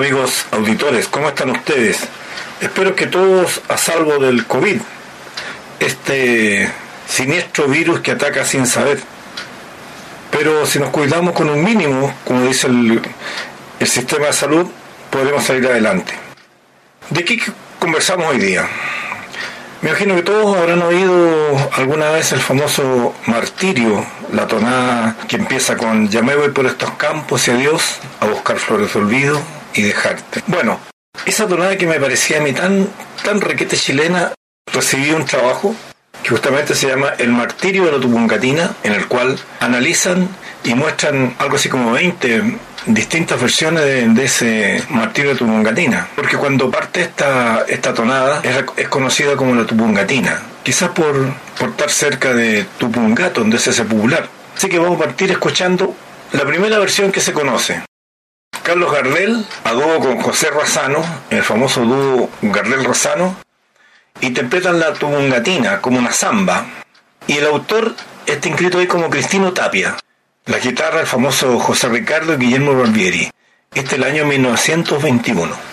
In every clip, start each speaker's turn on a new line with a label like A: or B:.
A: Amigos auditores, ¿cómo están ustedes? Espero que todos a salvo del COVID, este siniestro virus que ataca sin saber. Pero si nos cuidamos con un mínimo, como dice el, el sistema de salud, podremos salir adelante. ¿De qué conversamos hoy día? Me imagino que todos habrán oído alguna vez el famoso martirio, la tonada que empieza con me voy por estos campos y adiós a buscar flores de olvido y dejarte. Bueno, esa tonada que me parecía a mí tan, tan requete chilena, recibí un trabajo que justamente se llama El martirio de la Tupungatina, en el cual analizan y muestran algo así como 20 distintas versiones de, de ese martirio de Tupungatina. Porque cuando parte esta, esta tonada es, es conocida como la Tupungatina, quizás por, por estar cerca de Tupungato, donde es ese popular. Así que vamos a partir escuchando la primera versión que se conoce. Carlos Gardel, a dúo con José Razano, el famoso dúo Gardel-Razano, interpretan la tumungatina como una samba. Y el autor está inscrito ahí como Cristino Tapia. La guitarra, el famoso José Ricardo Guillermo Barbieri. Este es el año 1921.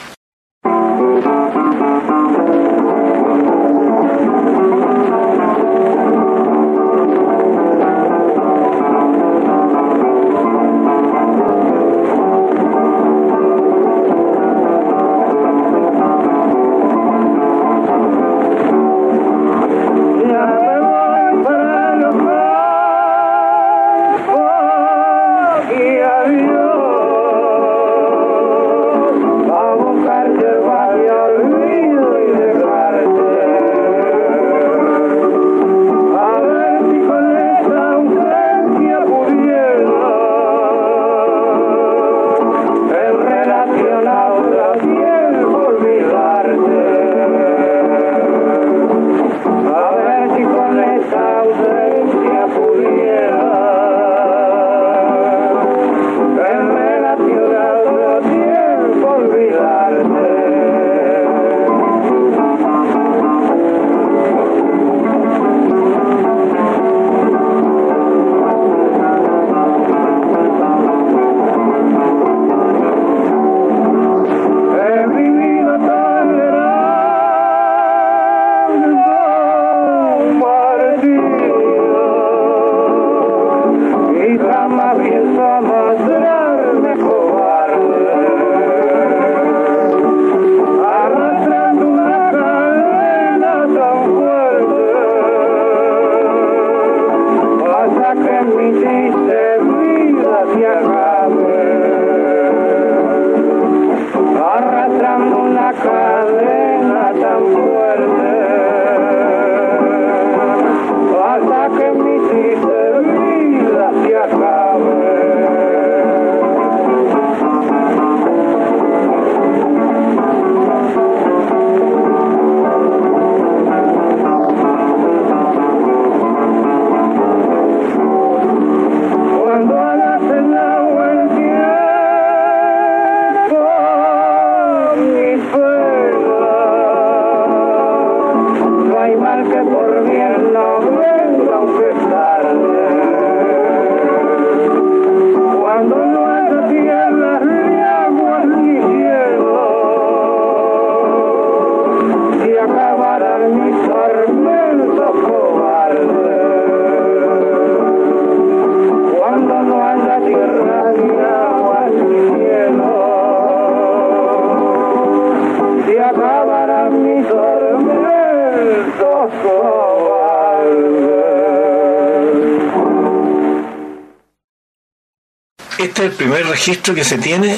A: Registro que se tiene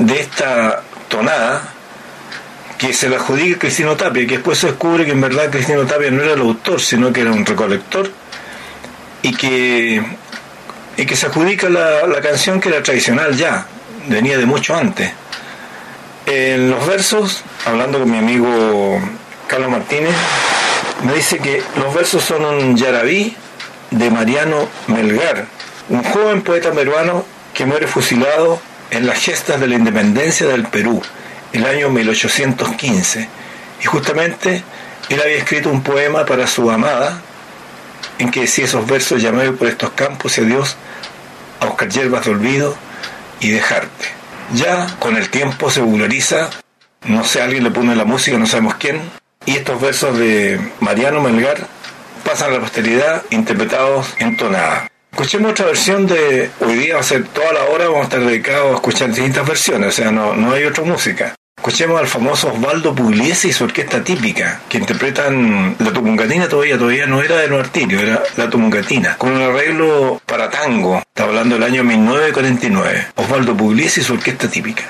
A: de esta tonada que se la adjudica Cristino Tapia, que después se descubre que en verdad Cristino Tapia no era el autor, sino que era un recolector, y que, y que se adjudica la, la canción que era tradicional ya, venía de mucho antes. En los versos, hablando con mi amigo Carlos Martínez, me dice que los versos son un yarabí de Mariano Melgar, un joven poeta peruano que muere fusilado en las gestas de la independencia del Perú, el año 1815. Y justamente él había escrito un poema para su amada, en que decía esos versos, llamé por estos campos y a Dios a buscar hierbas de olvido y dejarte. Ya con el tiempo se vulgariza, no sé, alguien le pone la música, no sabemos quién, y estos versos de Mariano Melgar pasan a la posteridad interpretados en tonada. Escuchemos otra versión de hoy día, va a ser toda la hora, vamos a estar dedicados a escuchar distintas versiones, o sea, no, no hay otra música. Escuchemos al famoso Osvaldo Pugliese y su orquesta típica, que interpretan la tumungatina todavía, todavía no era de Artirio, era la tumungatina, con un arreglo para tango, está hablando del año 1949. Osvaldo Pugliese y su orquesta típica.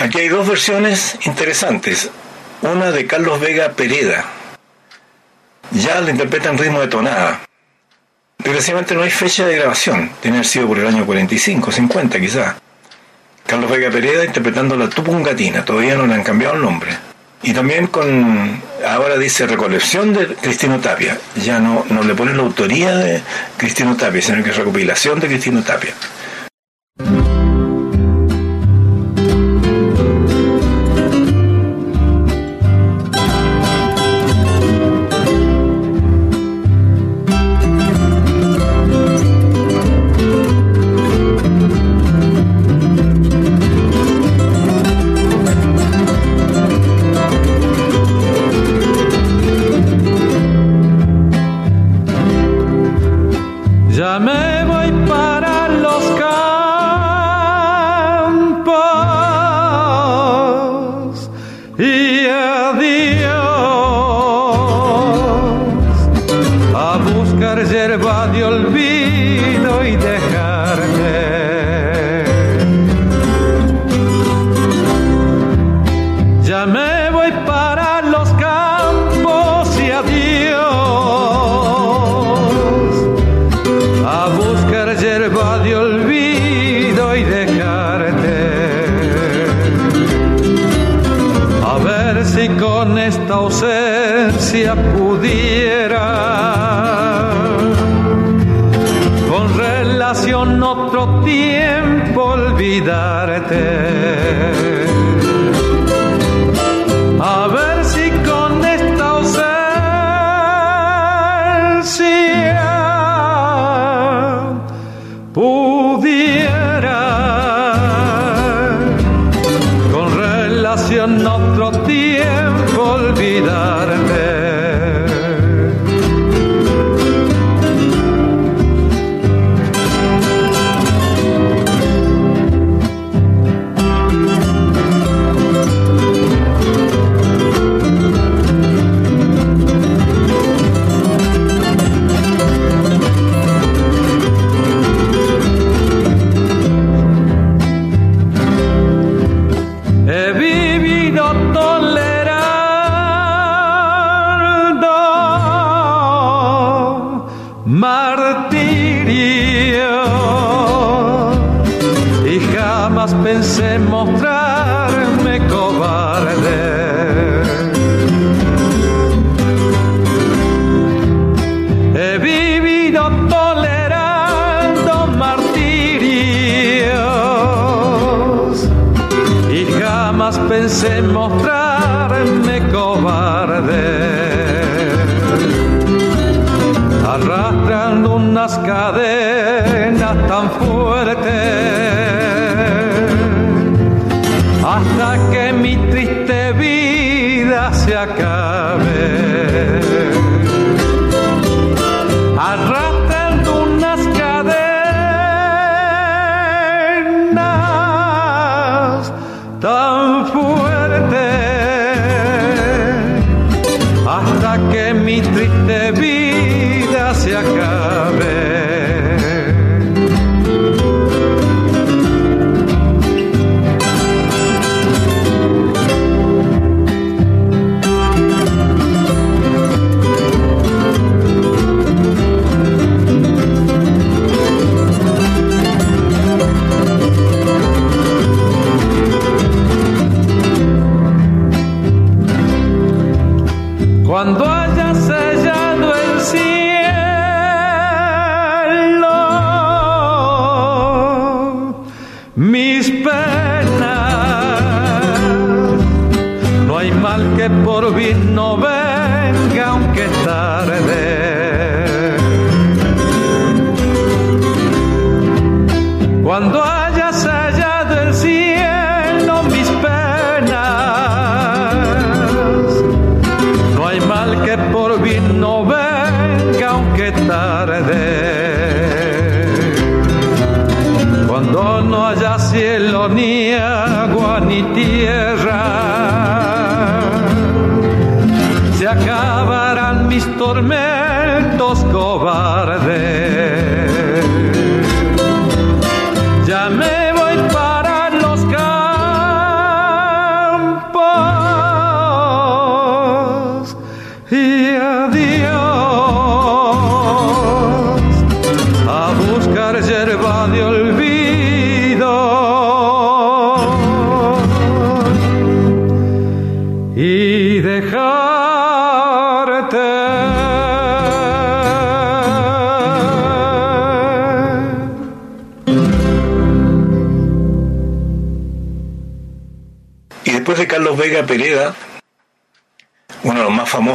B: Aquí hay dos versiones interesantes. Una de Carlos Vega Pereda. Ya la interpreta en ritmo de tonada. Desgraciadamente no hay fecha de grabación. Tiene haber sido por el año 45, 50 quizás. Carlos Vega Pereda interpretando la Tupungatina. Todavía no le han cambiado el nombre. Y también con, ahora dice recolección de Cristino Tapia. Ya no, no le ponen la autoría de Cristino Tapia, sino que es recopilación de Cristino Tapia.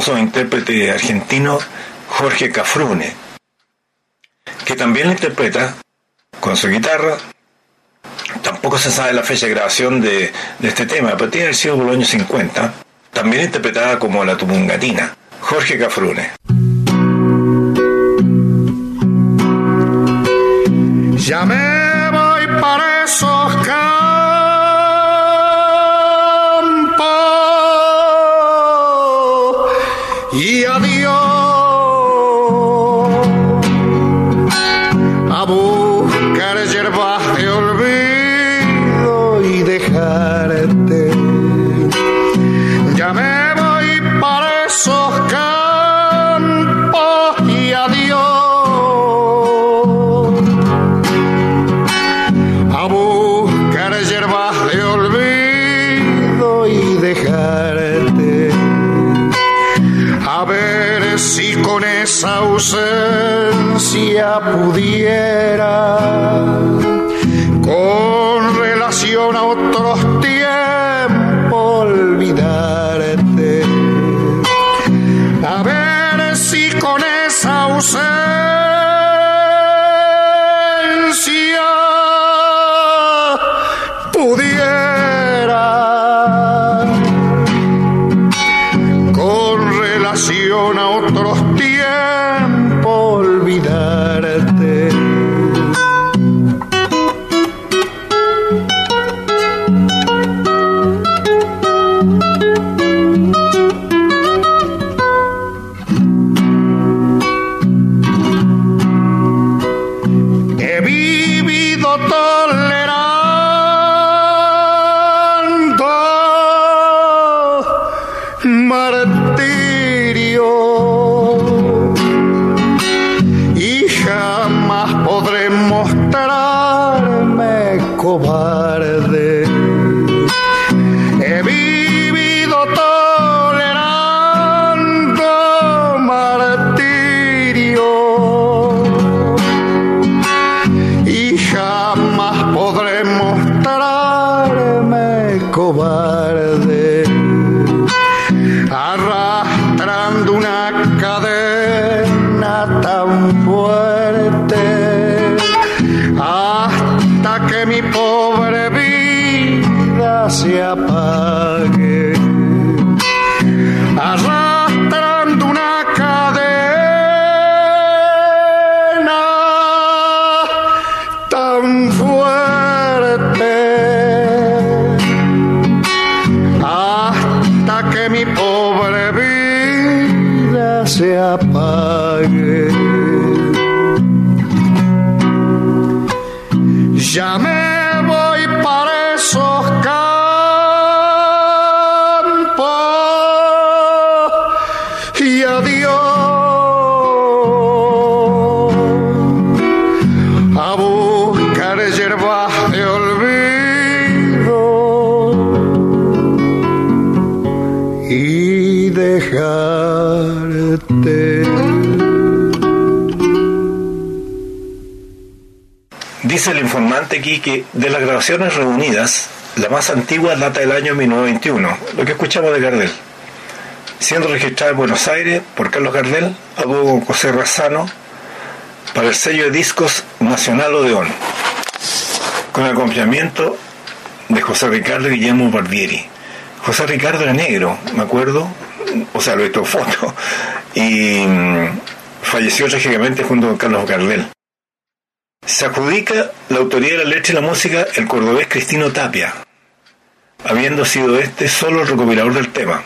C: Famosos intérpretes argentinos, Jorge Cafrune, que también interpreta con su guitarra. Tampoco se sabe la fecha de grabación de, este tema, pero tiene el sido por los años 50. También interpretada como la tupungatina, Jorge Cafrune. Aquí que de las grabaciones reunidas, la más antigua data del año 1921, lo que escuchamos de Gardel, siendo registrada en Buenos Aires por Carlos Gardel, a con José Razano, para el sello de discos Nacional Odeón, con acompañamiento de José Ricardo Guillermo Barbieri. José Ricardo era negro, me acuerdo, o sea, lo he visto foto, y mm, falleció trágicamente junto con Carlos Gardel. Se adjudica la autoría de la letra y la música el cordobés Cristino Tapia, habiendo sido este solo el recopilador del tema.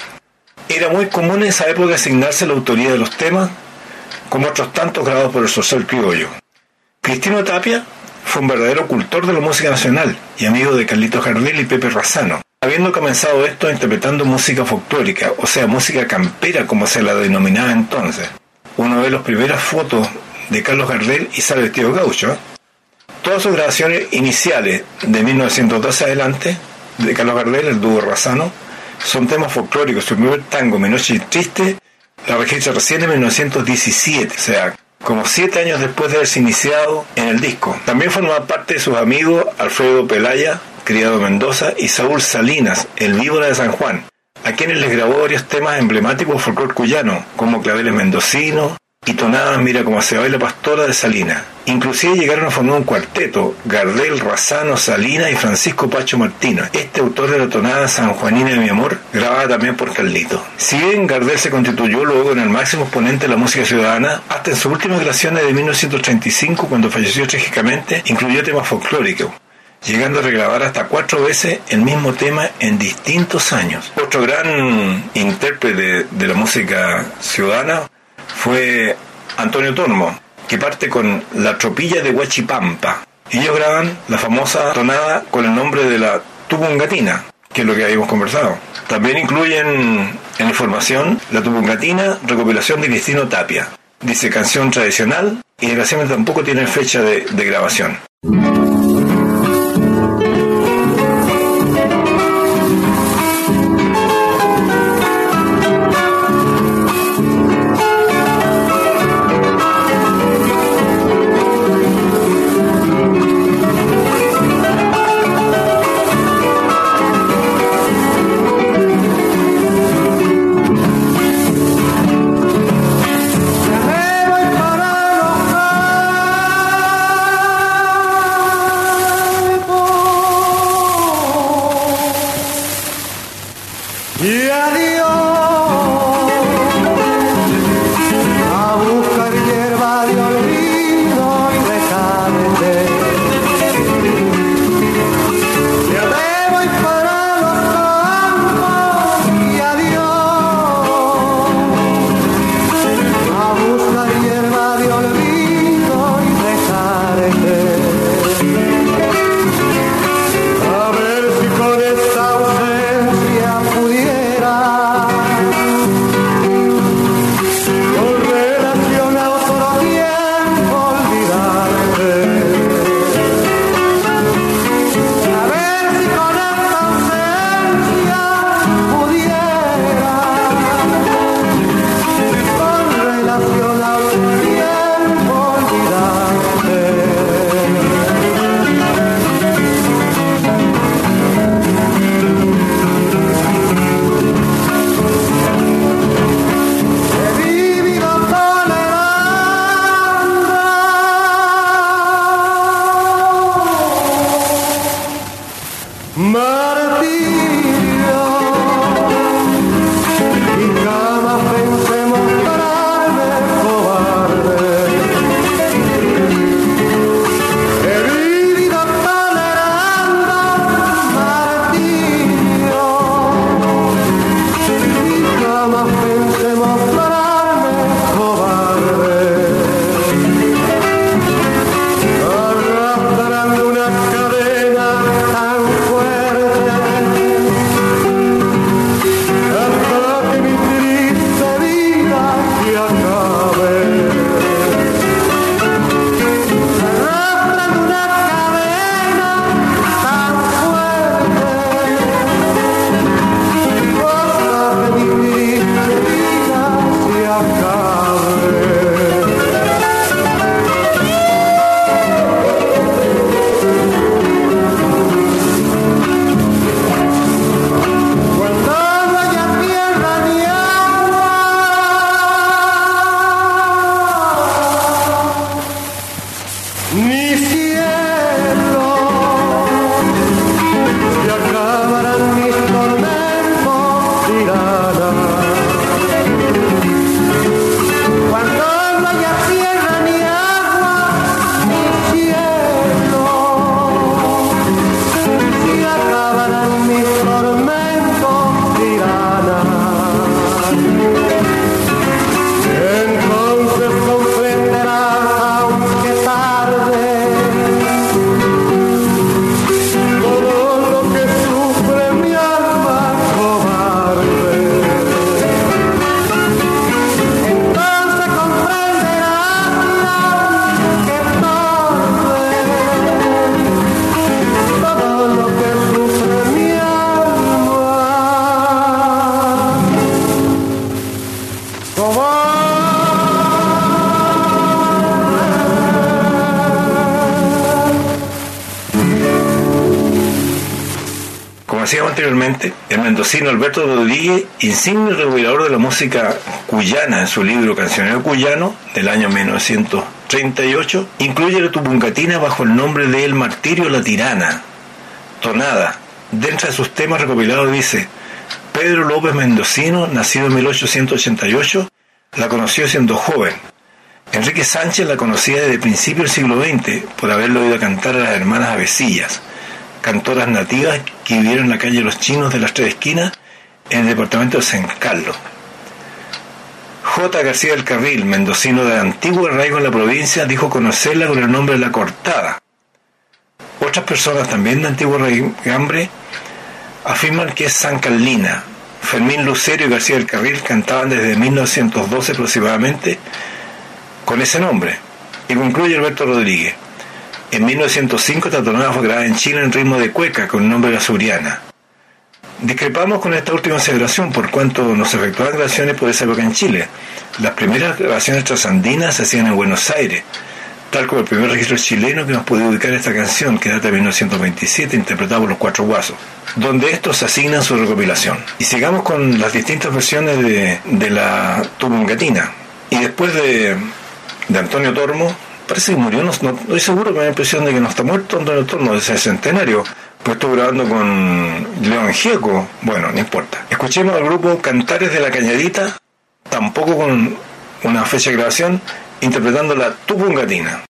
C: Era muy común en esa época asignarse la autoría de los temas, como otros tantos grabados por el social criollo. Cristino Tapia fue un verdadero cultor de la música nacional y amigo de Carlitos Gardel y Pepe Razano, habiendo comenzado esto interpretando música folclórica, o sea, música campera como se la denominaba entonces. Uno ve las primeras fotos de Carlos Gardel y sale vestido gaucho. Todas sus grabaciones iniciales de 1912 adelante, de Carlos Gardel, el dúo Razano, son temas folclóricos. Su primer tango, Mi Noche Triste, la registra recién en 1917, o sea, como siete años después de haberse iniciado en el disco. También forma parte de sus amigos Alfredo Pelaya,
A: criado en Mendoza, y Saúl Salinas, el víbora de San Juan, a quienes les grabó varios temas emblemáticos del folclore cuyano, como Claveles Mendocino y Tonadas Mira cómo se baila Pastora de Salinas. Inclusive llegaron a formar un cuarteto, Gardel, Razano, Salinas y Francisco Pacho Martino. Este autor de la tonada Juanina de mi amor, grabada también por Carlito. Si bien Gardel se constituyó luego en el máximo exponente de la música ciudadana, hasta en sus últimas creaciones de 1935, cuando falleció trágicamente, incluyó temas folclóricos llegando a regrabar hasta cuatro veces el mismo tema en distintos años. Otro gran intérprete de la música ciudadana fue Antonio Tormo, que parte con La Tropilla de Huachipampa. Ellos graban la famosa tonada con el nombre de la Tupungatina, que es lo que habíamos conversado. También incluyen en información la Tupungatina, recopilación de Cristino Tapia. Dice canción tradicional y desgraciadamente tampoco tiene fecha de grabación. Mendocino Alberto Rodríguez, insigne regulador de la música cuyana en su libro Cancionero Cuyano del año 1938, incluye la tupuncatina bajo el nombre de El Martirio La Tirana, tonada. Dentro de sus temas recopilados dice, Pedro López Mendocino, nacido en 1888, la conoció siendo joven. Enrique Sánchez la conocía desde principios del siglo XX por haberlo oído cantar a las hermanas Avecillas cantoras nativas que vivieron en la calle Los Chinos de las Tres Esquinas en el departamento de San Carlos. J. García del Carril, mendocino de antiguo arraigo en la provincia, dijo conocerla con el nombre de La Cortada. Otras personas también de antiguo raigambre afirman que es San Carlina. Fermín Lucero y García del Carril cantaban desde 1912 aproximadamente con ese nombre. Y concluye Alberto Rodríguez. En 1905 esta tonada fue grabada en Chile en ritmo de cueca con el nombre de Suriana. Discrepamos con esta última celebración por cuanto nos efectuaban grabaciones por esa época en Chile. Las primeras grabaciones trasandinas se hacían en Buenos Aires, tal como el primer registro chileno que nos puede ubicar esta canción, que data de 1927, interpretada por los Cuatro Guasos, donde estos asignan su recopilación. Y sigamos con las distintas versiones de, de la Tupungatina. Y después de, de Antonio Tormo, parece que murió, no, estoy seguro, me da la impresión de que no está muerto el torno de ese centenario. Pues estuve grabando con León Gieco, bueno, no importa. Escuchemos al grupo Cantares de la Cañadita, tampoco con una fecha de grabación, interpretando la Tupungatina.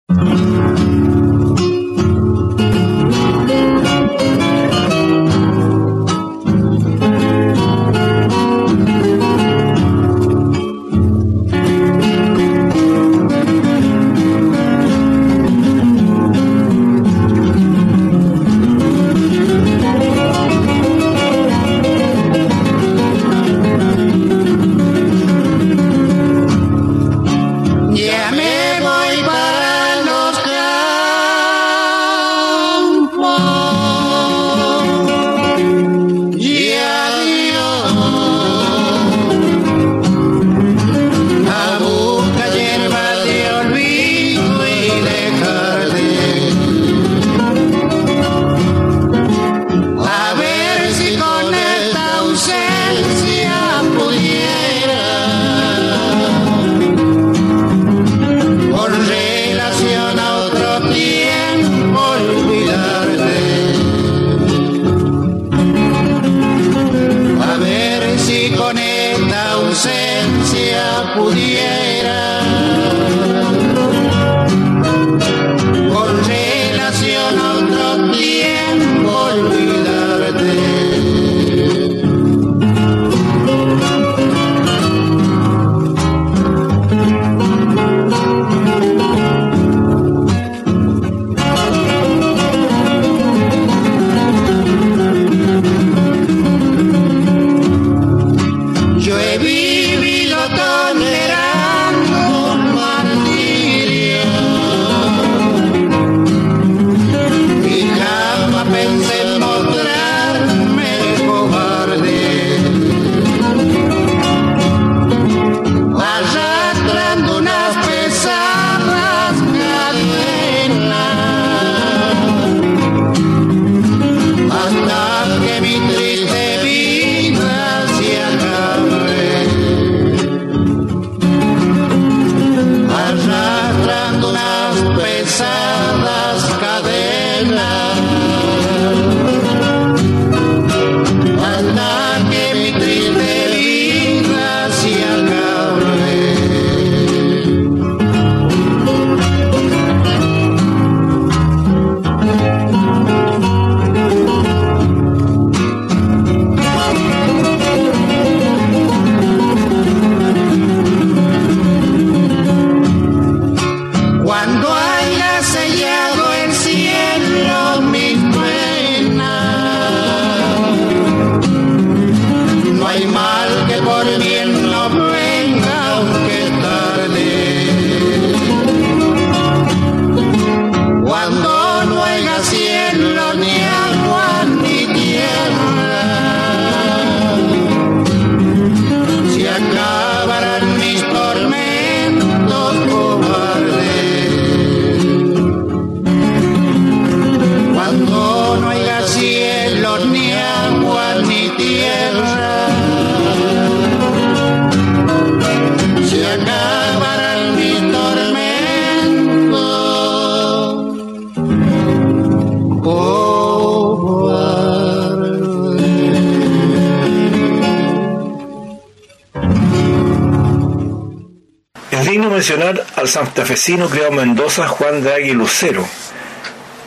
A: Mencionar al santafesino criado en Mendoza Juan Draghi Lucero,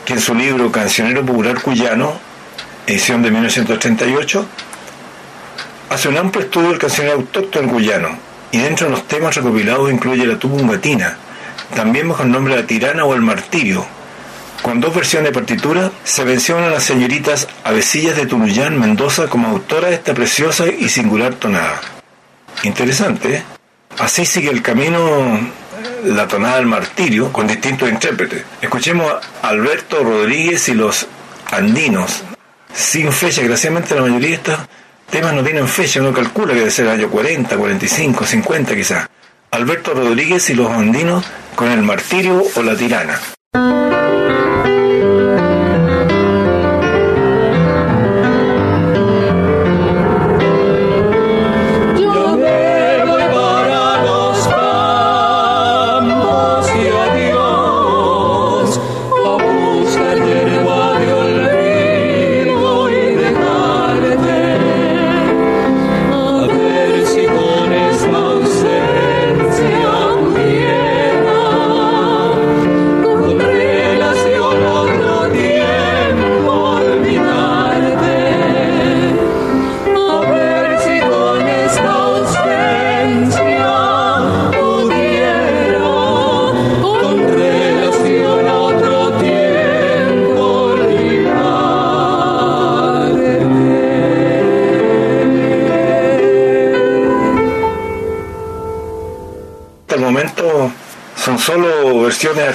A: que en su libro Cancionero Popular Cuyano, edición de 1938, hace un amplio estudio del cancionero autóctono cuyano y dentro de los temas recopilados incluye la tubumbatina, también bajo el nombre de la tirana o el martirio. Con dos versiones de partitura se mencionan a las señoritas Avecillas de Tunuyán, Mendoza, como autora de esta preciosa y singular tonada. Interesante, ¿eh? Así sigue el camino la tonada del martirio con distintos intérpretes. Escuchemos a Alberto Rodríguez y los andinos, sin fecha, desgraciadamente la mayoría de estos temas no tienen fecha, uno calcula que debe ser el año 40, 45, 50 quizás. Alberto Rodríguez y los andinos con el martirio o la tirana.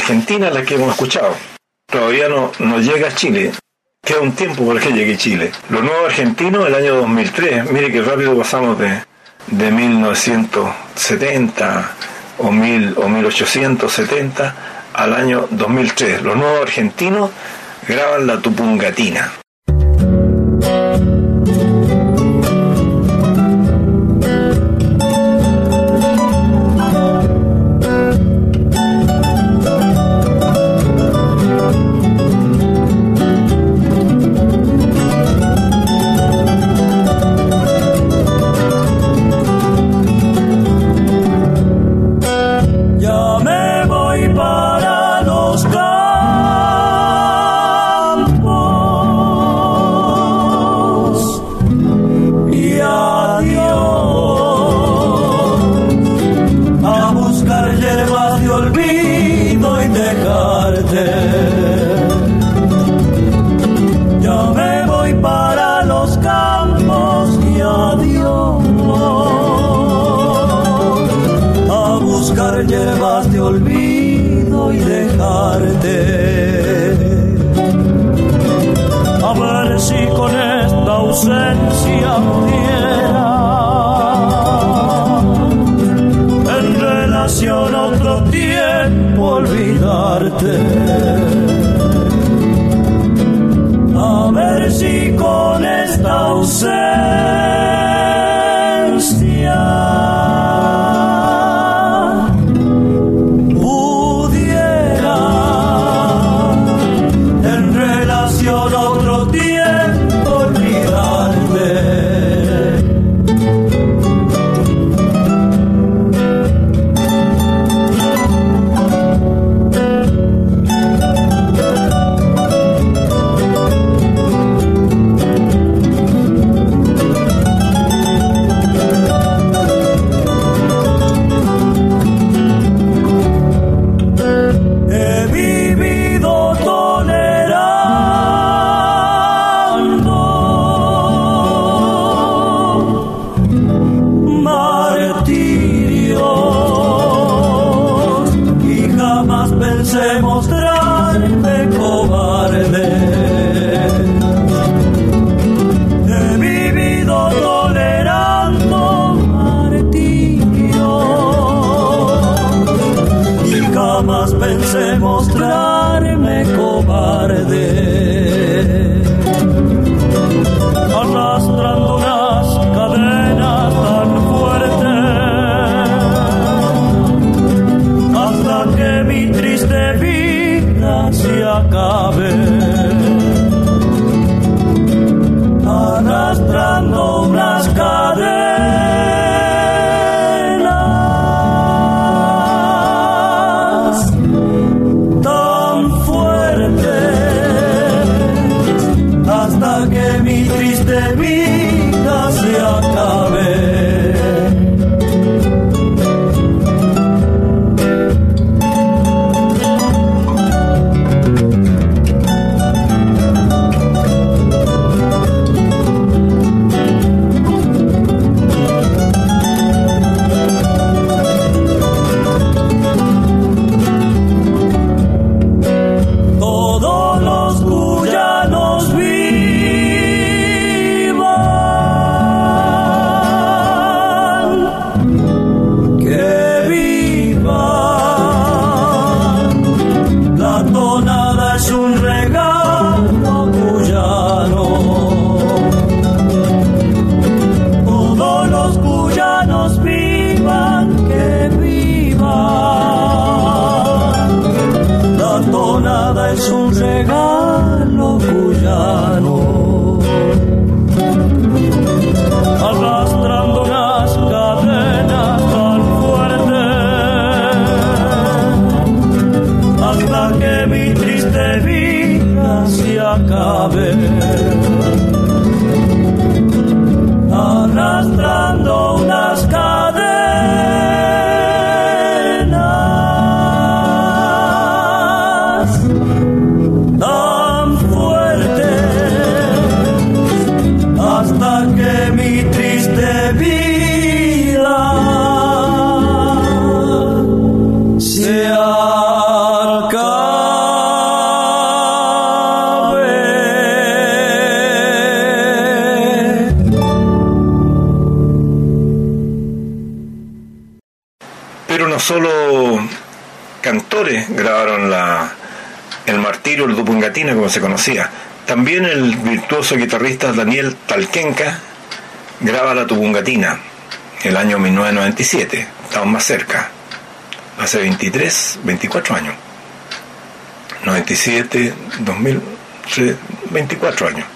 A: Versiones argentinas las que hemos escuchado. Todavía no, no llega a Chile. Queda un tiempo para que llegue Chile. Lo nuevo argentino el año 2003. Mire que rápido pasamos de, de 1970 o, mil, o 1870 al año 2003. Los nuevos argentinos graban la Tupungatina. Se conocía. También el virtuoso guitarrista Daniel Talquenca graba la Tupungatina el año 1997. Estamos más cerca. Hace 23, 24 años. 97, 2000, 24 años.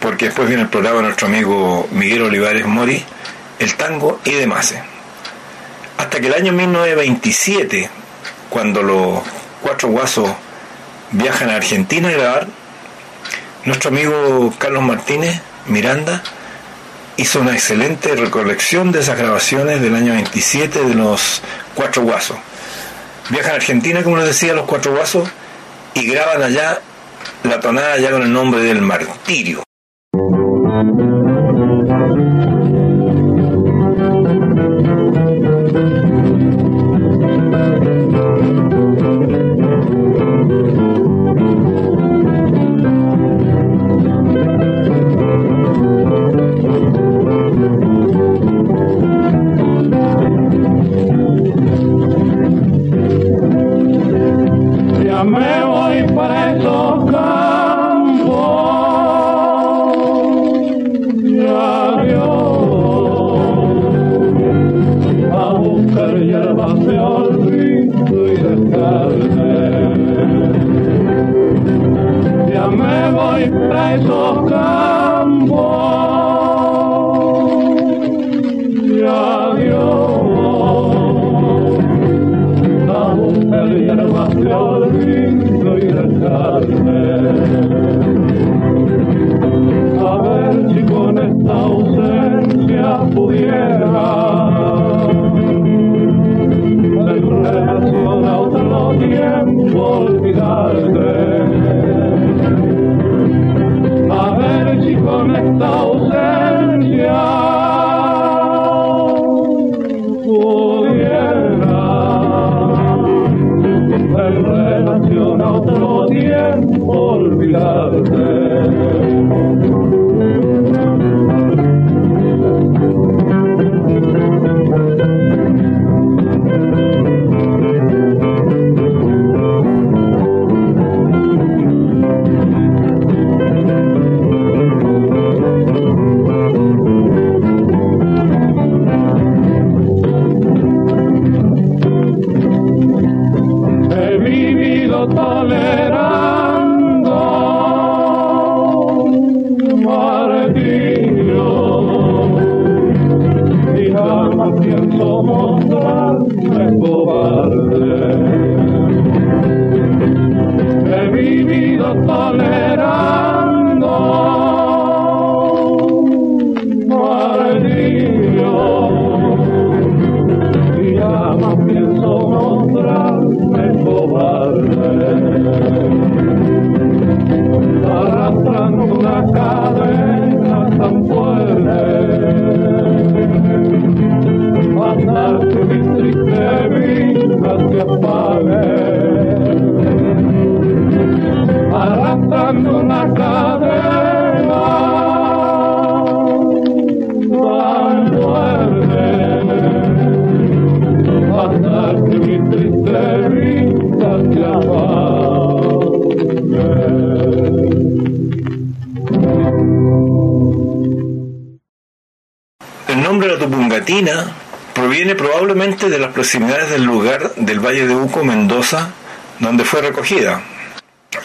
A: Porque después viene el programa de nuestro amigo Miguel Olivares Mori, el tango y demás. Hasta que el año 1927, cuando los cuatro guasos viajan a Argentina a grabar, nuestro amigo Carlos Martínez Miranda hizo una excelente recolección de esas grabaciones del año 27 de los cuatro guasos. Viajan a Argentina, como les decía, los cuatro guasos, y graban allá tonada ya con el nombre del
D: martirio. Cadena tan fuerte hasta que mi triste vida se.
A: El nombre de la Tupungatina proviene probablemente de las proximidades del lugar del Valle de Uco, Mendoza, donde fue recogida,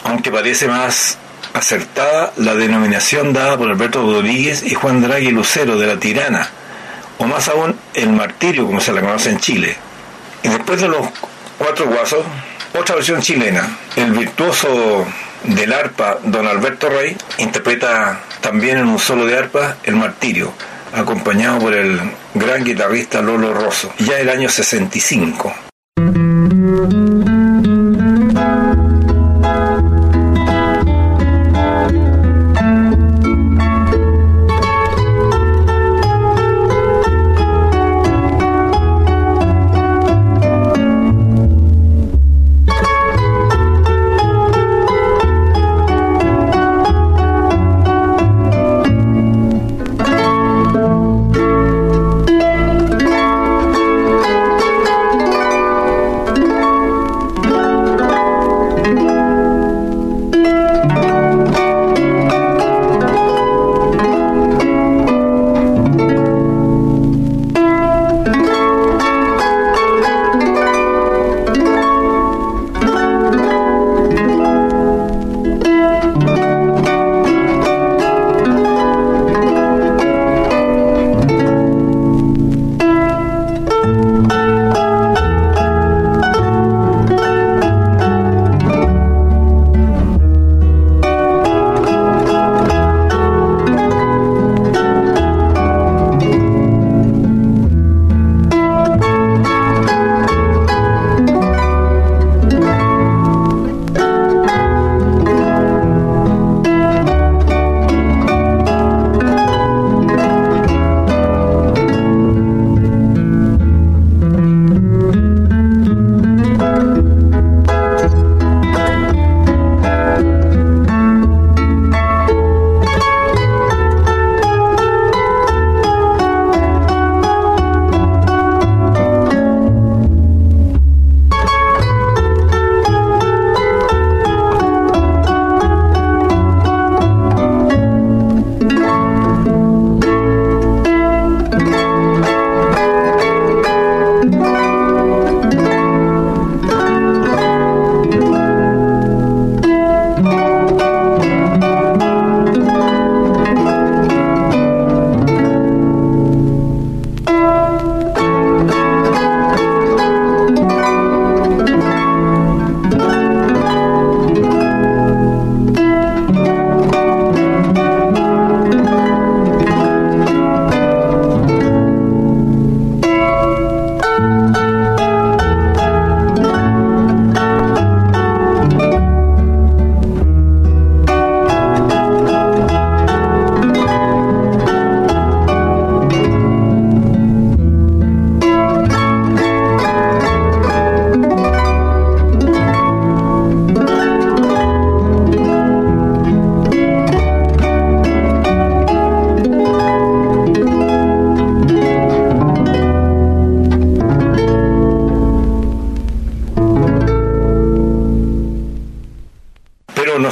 A: aunque parece más acertada la denominación dada por Alberto Rodríguez y Juan Draghi Lucero de la Tirana, o más aún el martirio como se la conoce en Chile. Y después de los cuatro guasos, otra versión chilena. El virtuoso del arpa, don Alberto Rey, interpreta también en un solo de arpa el martirio, acompañado por el gran guitarrista Lolo Rosso, ya el año 65.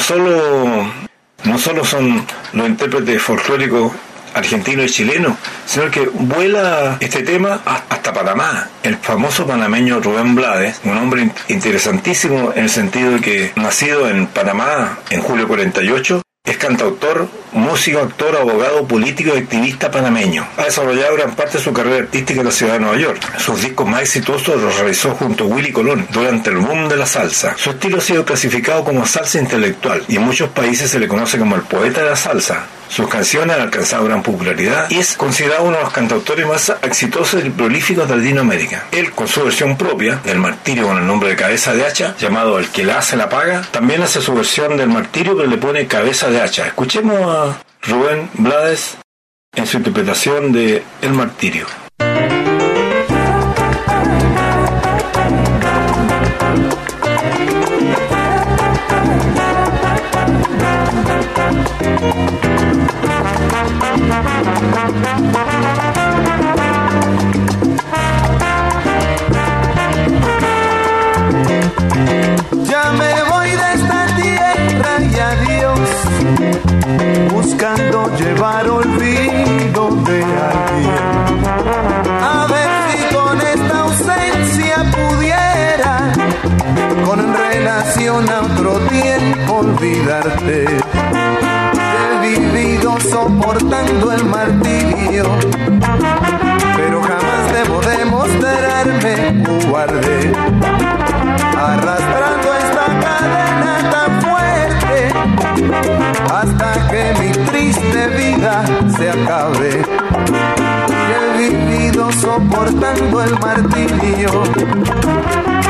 A: Solo, no solo son los intérpretes folclóricos argentino y chileno, sino que vuela este tema hasta Panamá. El famoso panameño Rubén Blades, un hombre interesantísimo en el sentido de que nacido en Panamá en julio 48, es cantautor, músico, actor, abogado, político y activista panameño. Ha desarrollado gran parte de su carrera artística en la ciudad de Nueva York. Sus discos más exitosos los realizó junto a Willy Colón durante el boom de la salsa. Su estilo ha sido clasificado como salsa intelectual y en muchos países se le conoce como el poeta de la salsa. Sus canciones han alcanzado gran popularidad y es considerado uno de los cantautores más exitosos y prolíficos de Latinoamérica. Él, con su versión propia del martirio con el nombre de Cabeza de Hacha, llamado El que la hace la paga, también hace su versión del martirio pero le pone Cabeza de Hacha. Escuchemos a Rubén Blades en su interpretación de El martirio.
C: Ya me voy de esta tierra y adiós, buscando llevar olvido de alguien. A ver si con esta ausencia pudiera, con relación a otro tiempo, olvidarte. Soportando el martirio, pero jamás debo demostrarme cobarde arrastrando esta cadena tan fuerte hasta que mi triste vida se acabe. He vivido soportando el martirio,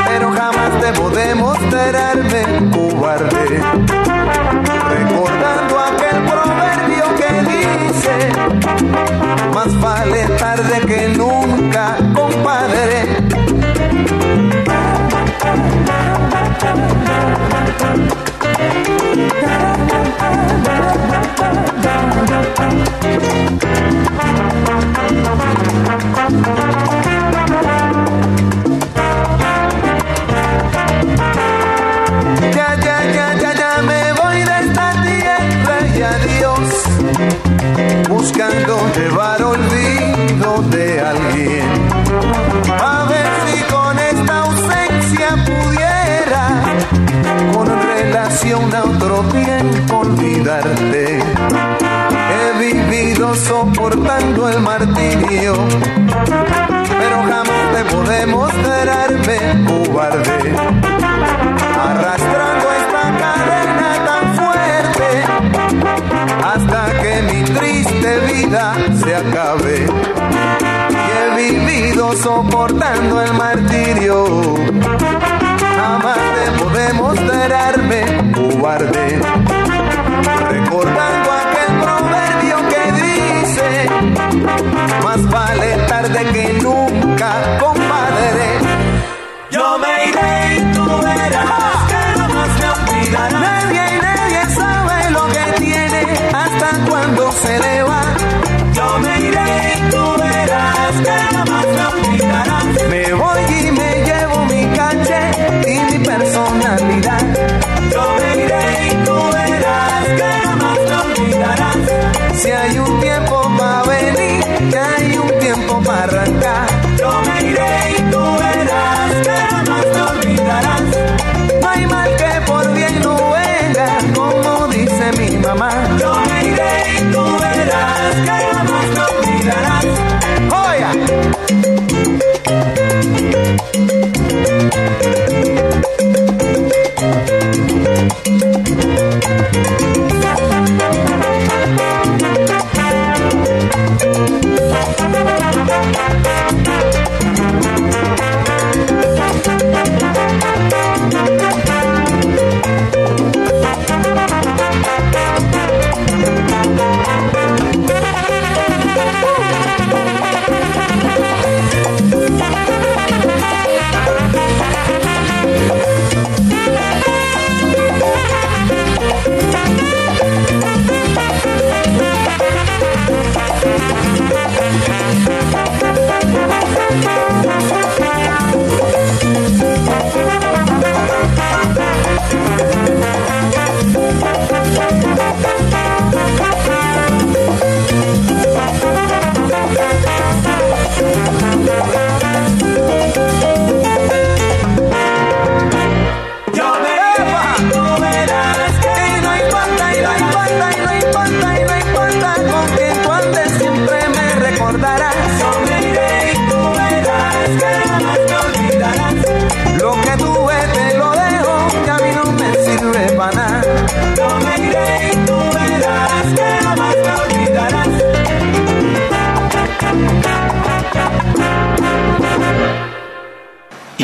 C: pero jamás debo demostrarme cobarde. Más vale tarde que nunca, compadre. Buscando llevar olvido de alguien. A ver si con esta ausencia pudiera, con relación a otro tiempo, olvidarte. He vivido soportando el martirio, pero jamás debo demostrarme cobarde hasta que mi triste vida se acabe. Y he vivido soportando el martirio, jamás debo demostrarme cobarde. Si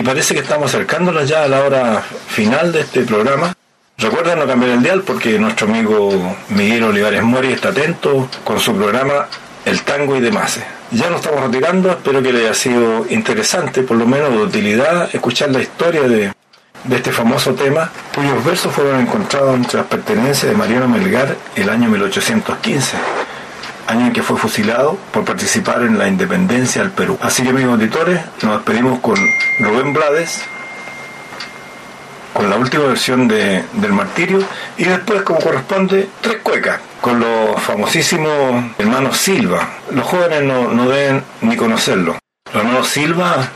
A: parece que estamos acercándonos ya a la hora final de este programa. Recuerden no cambiar el dial porque nuestro amigo Miguel Olivares Mori está atento con su programa El Tango y demás. Ya nos estamos retirando, espero que les haya sido interesante, por lo menos de utilidad, escuchar la historia de, de este famoso tema, cuyos versos fueron encontrados entre las pertenencias de Mariano Melgar el año 1815 año en que fue fusilado por participar en la independencia del Perú. Así que amigos auditores, nos despedimos con Rubén Blades, con la última versión de, del martirio, y después, como corresponde, tres cuecas, con los famosísimos hermanos Silva. Los jóvenes no, no deben ni conocerlo. Los hermanos Silva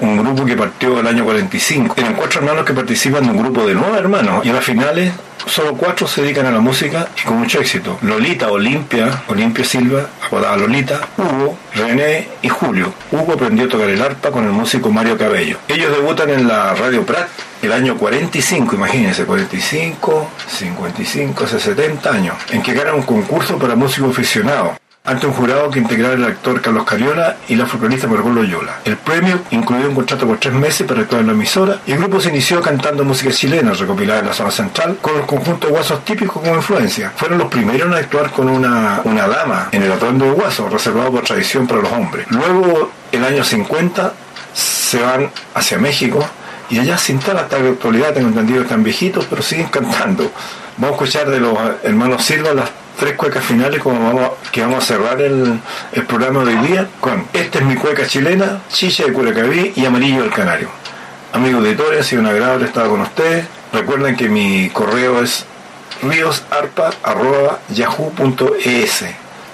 A: un grupo que partió el año 45. Eran cuatro hermanos que participan de un grupo de nueve hermanos y a las finales solo cuatro se dedican a la música y con mucho éxito. Lolita, Olimpia, Olimpia Silva, apodada Lolita, Hugo, René y Julio. Hugo aprendió a tocar el arpa con el músico Mario Cabello. Ellos debutan en la Radio Prat el año 45, imagínense, 45, 55, hace 70 años, en que ganan un concurso para músicos aficionados ante un jurado que integraba el actor Carlos Cariola y la folclorista Margot Loyola. El premio incluyó un contrato por tres meses para actuar en la emisora y el grupo se inició cantando música chilena recopilada en la zona central con los conjuntos guasos típicos como influencia. Fueron los primeros en actuar con una, una dama en el atuendo de guaso, reservado por tradición para los hombres. Luego, el año 50, se van hacia México y allá sin tal hasta la actualidad tengo entendido están viejitos pero siguen cantando. Vamos a escuchar de los hermanos Silva las tres cuecas finales como vamos, que vamos a cerrar el, el programa de hoy día con Esta es mi cueca chilena, Chicha de Curacaví y Amarillo del Canario. Amigos de Toria, ha sido un agrado estar con ustedes. Recuerden que mi correo es riosarpa.yahoo.es.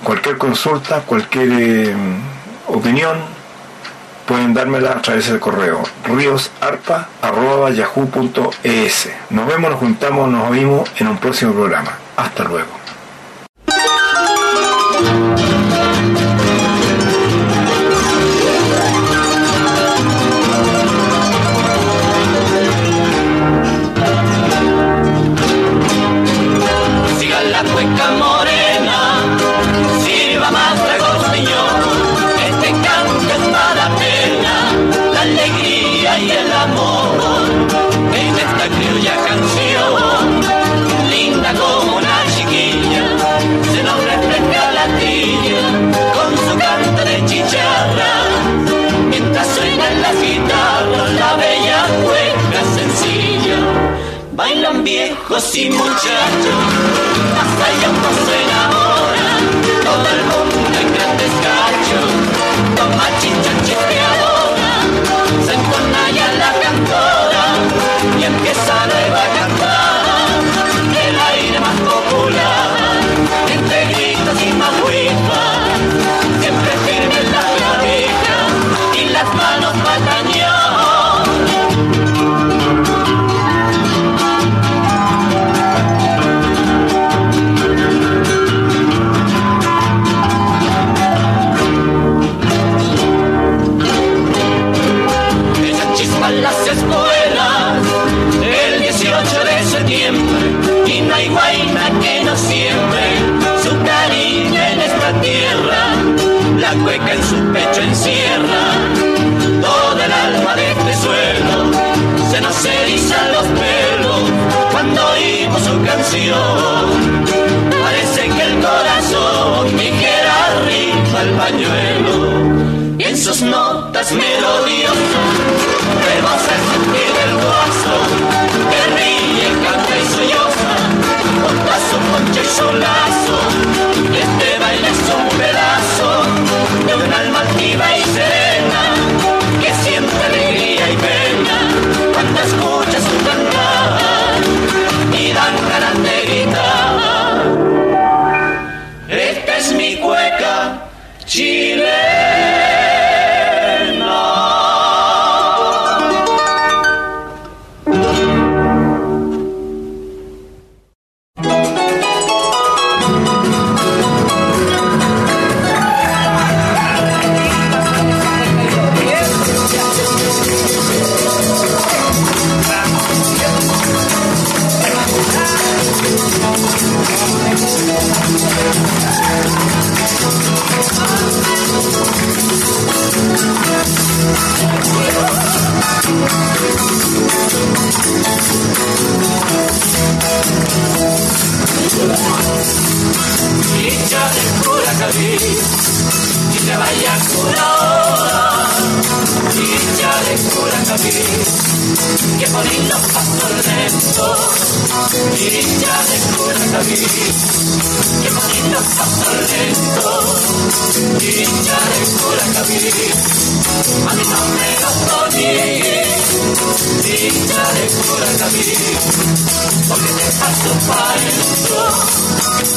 A: Cualquier consulta, cualquier eh, opinión, pueden dármela a través del correo riosarpa.yahoo.es. Nos vemos, nos juntamos, nos oímos en un próximo programa. Hasta luego.
E: future. Que ponen los pasos lentos. Hincha de Curacaví, que ponen los pasos lentos. Hincha de Curacaví, a mí no me poní. Hincha de Curacaví, porque te paso para dentro.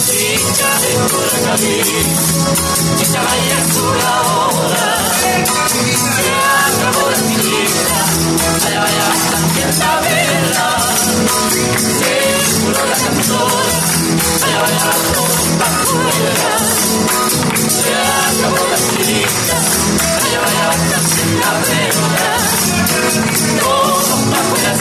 E: Chicha de Curacaví, chicha vaya cura ahora. Se acabó la chiquita, vaya vaya bastante la vela. Se la cantora, vaya vaya bastante Se acabó la chiquita, vaya la vela.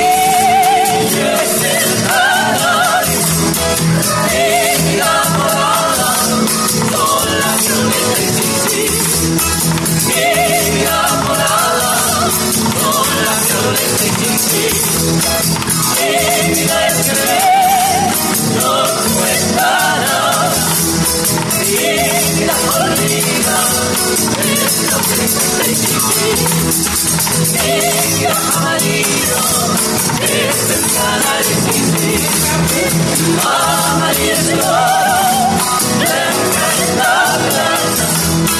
E: Amarillo es el canario, violeta y sí, sí. Y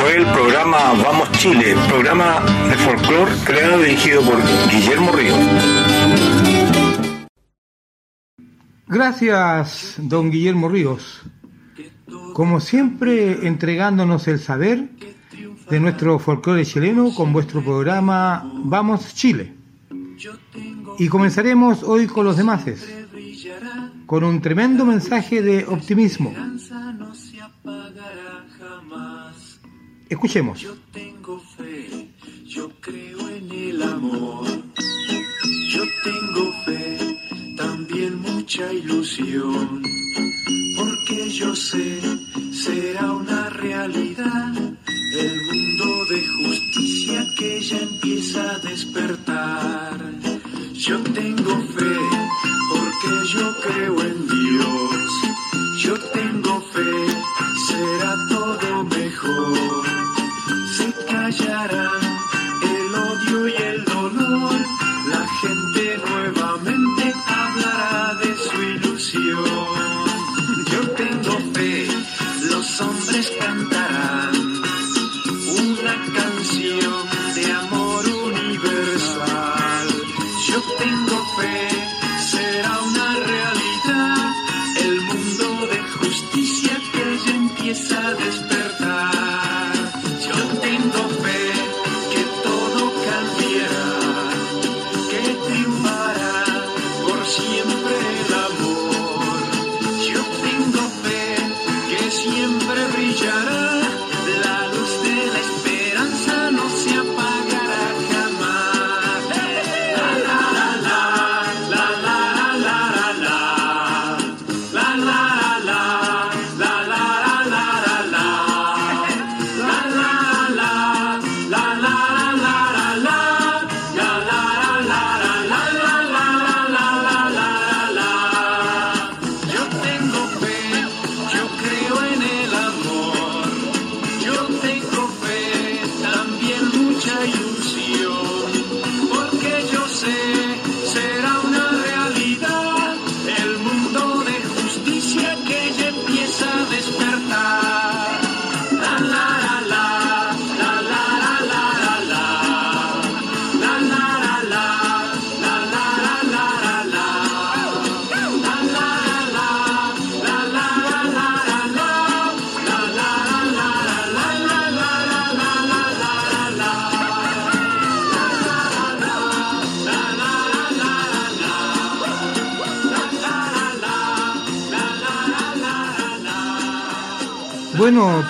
A: Fue el programa Vamos Chile, programa de folclore creado y dirigido por Guillermo Ríos.
F: Gracias, don Guillermo Ríos. Como siempre, entregándonos el saber de nuestro folclore chileno con vuestro programa Vamos Chile. Y comenzaremos hoy con los demás, con un tremendo mensaje de optimismo. Escuchemos.
G: Yo tengo fe, yo creo en el amor. Yo tengo fe, también mucha ilusión. Porque yo sé, será una realidad. El mundo de justicia que ya empieza a despertar. Yo tengo fe, porque yo creo en Dios. Yo tengo fe, será todo mejor. Se callarán el odio y el dolor. La gente nuevamente hablará de su ilusión. Yo tengo fe, los hombres cantarán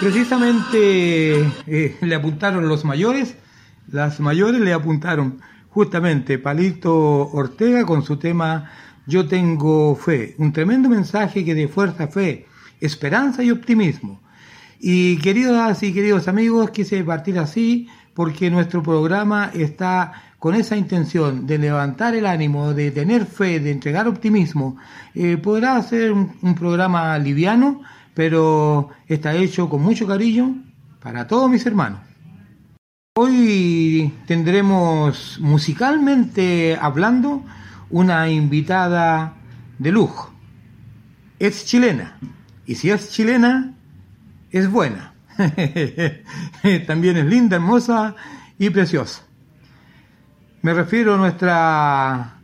F: precisamente eh, le apuntaron los mayores, las mayores le apuntaron justamente Palito Ortega con su tema Yo tengo fe, un tremendo mensaje que de fuerza, fe, esperanza y optimismo. Y queridas y queridos amigos, quise partir así porque nuestro programa está con esa intención de levantar el ánimo, de tener fe, de entregar optimismo. Eh, podrá ser un, un programa liviano, pero está hecho con mucho cariño para todos mis hermanos. Hoy tendremos musicalmente hablando una invitada de lujo. Es chilena y si es chilena es buena. También es linda, hermosa y preciosa. Me refiero a nuestra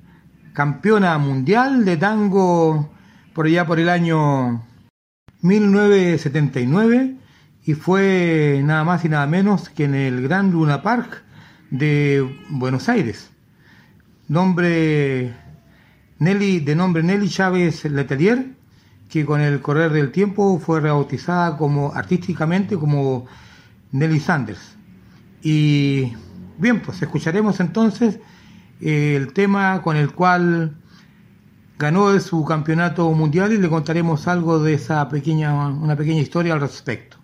F: campeona mundial de tango por allá por el año 1979 y fue nada más y nada menos que en el Gran Luna Park de Buenos Aires. Nombre Nelly, de nombre Nelly Chávez Letelier, que con el correr del tiempo fue rebautizada como artísticamente como Nelly Sanders. Y bien, pues escucharemos entonces el tema con el cual ganó su campeonato mundial y le contaremos algo de esa pequeña, una pequeña historia al respecto.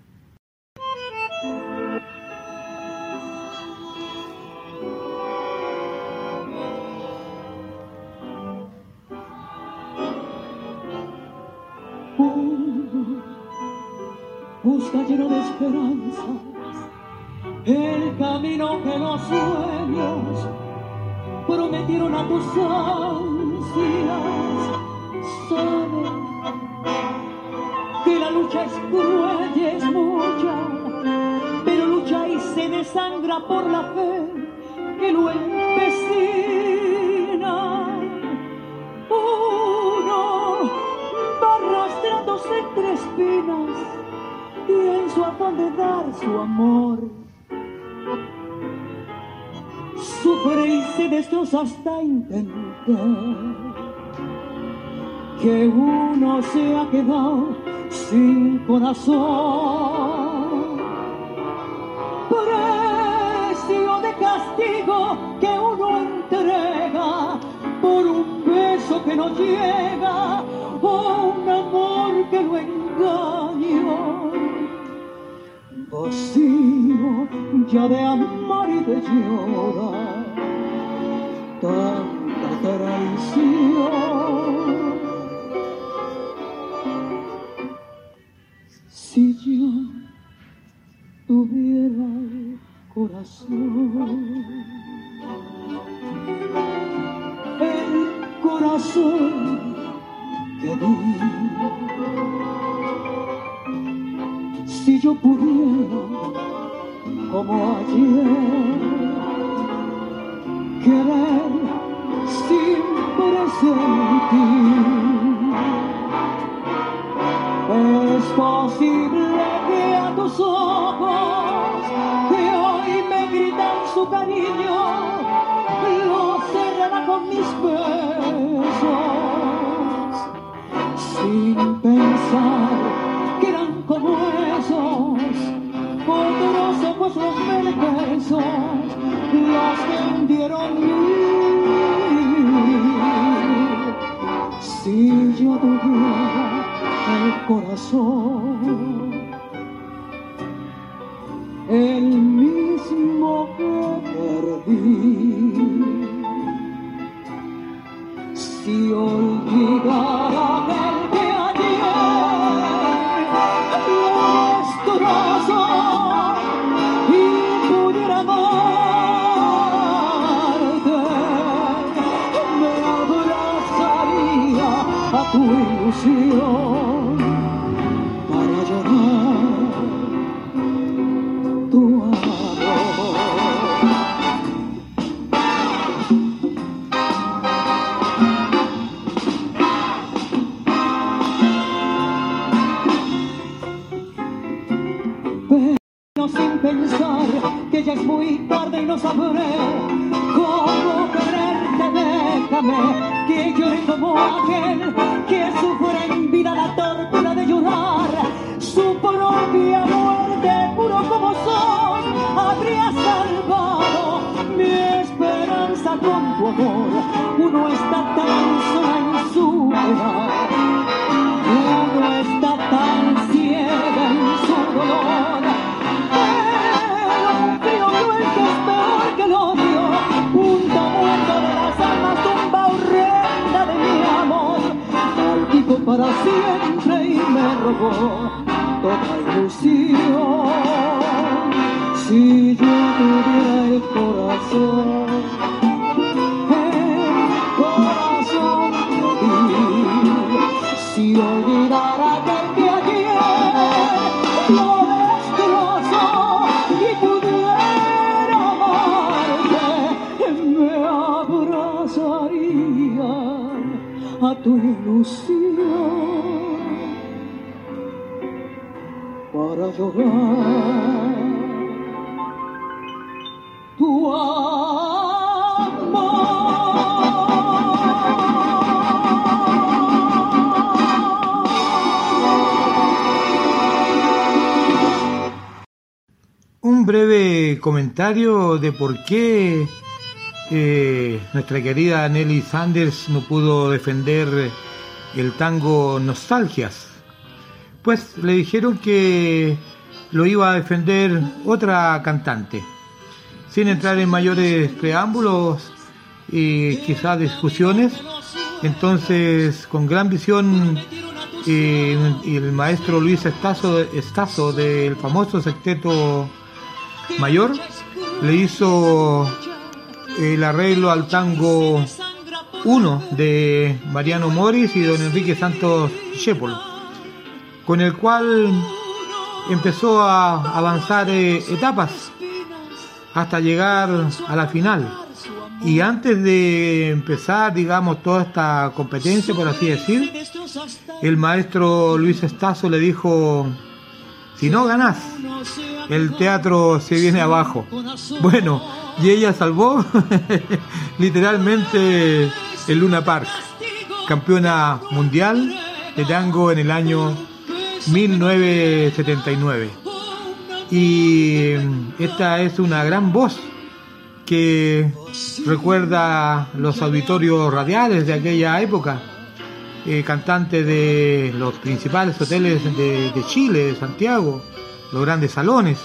H: busca lleno de esperanzas el camino que los sueños prometieron a tus ansias. Sabe que la lucha es cruel y es mucha, pero lucha y se desangra por la fe que lo empecina. Uno va arrastrándose entre espinas y en su afán de dar su amor sufre y se destroza hasta entender que uno se ha quedado sin corazón. Precio de castigo que uno entrega por un beso que no llega o un amor que lo engañó vacío ya de amor y de llorar, tanta traición. Corazón, el corazón que di si yo pudiera, como ayer, querer siempre sentir, es posible su cariño, lo cerrará con mis besos, sin pensar que eran como esos otros ojos los besos los que hundieron mi si yo tuviera el corazón
F: de por qué eh, nuestra querida Nelly Sanders no pudo defender el tango Nostalgias. Pues le dijeron que lo iba a defender otra cantante. Sin entrar en mayores preámbulos y quizás discusiones, entonces con gran visión eh, el maestro Luis Estazo, Estazo del famoso sexteto mayor le hizo el arreglo al tango 1 de Mariano Moris y don Enrique Santos Shepol, con el cual empezó a avanzar eh, etapas hasta llegar a la final. Y antes de empezar, digamos, toda esta competencia, por así decir, el maestro Luis Estazo le dijo, si no ganas, el teatro se viene abajo. Bueno, y ella salvó literalmente el Luna Park, campeona mundial de tango en el año 1979. Y esta es una gran voz que recuerda los auditorios radiales de aquella época, eh, cantante de los principales hoteles de, de Chile, de Santiago, los grandes salones.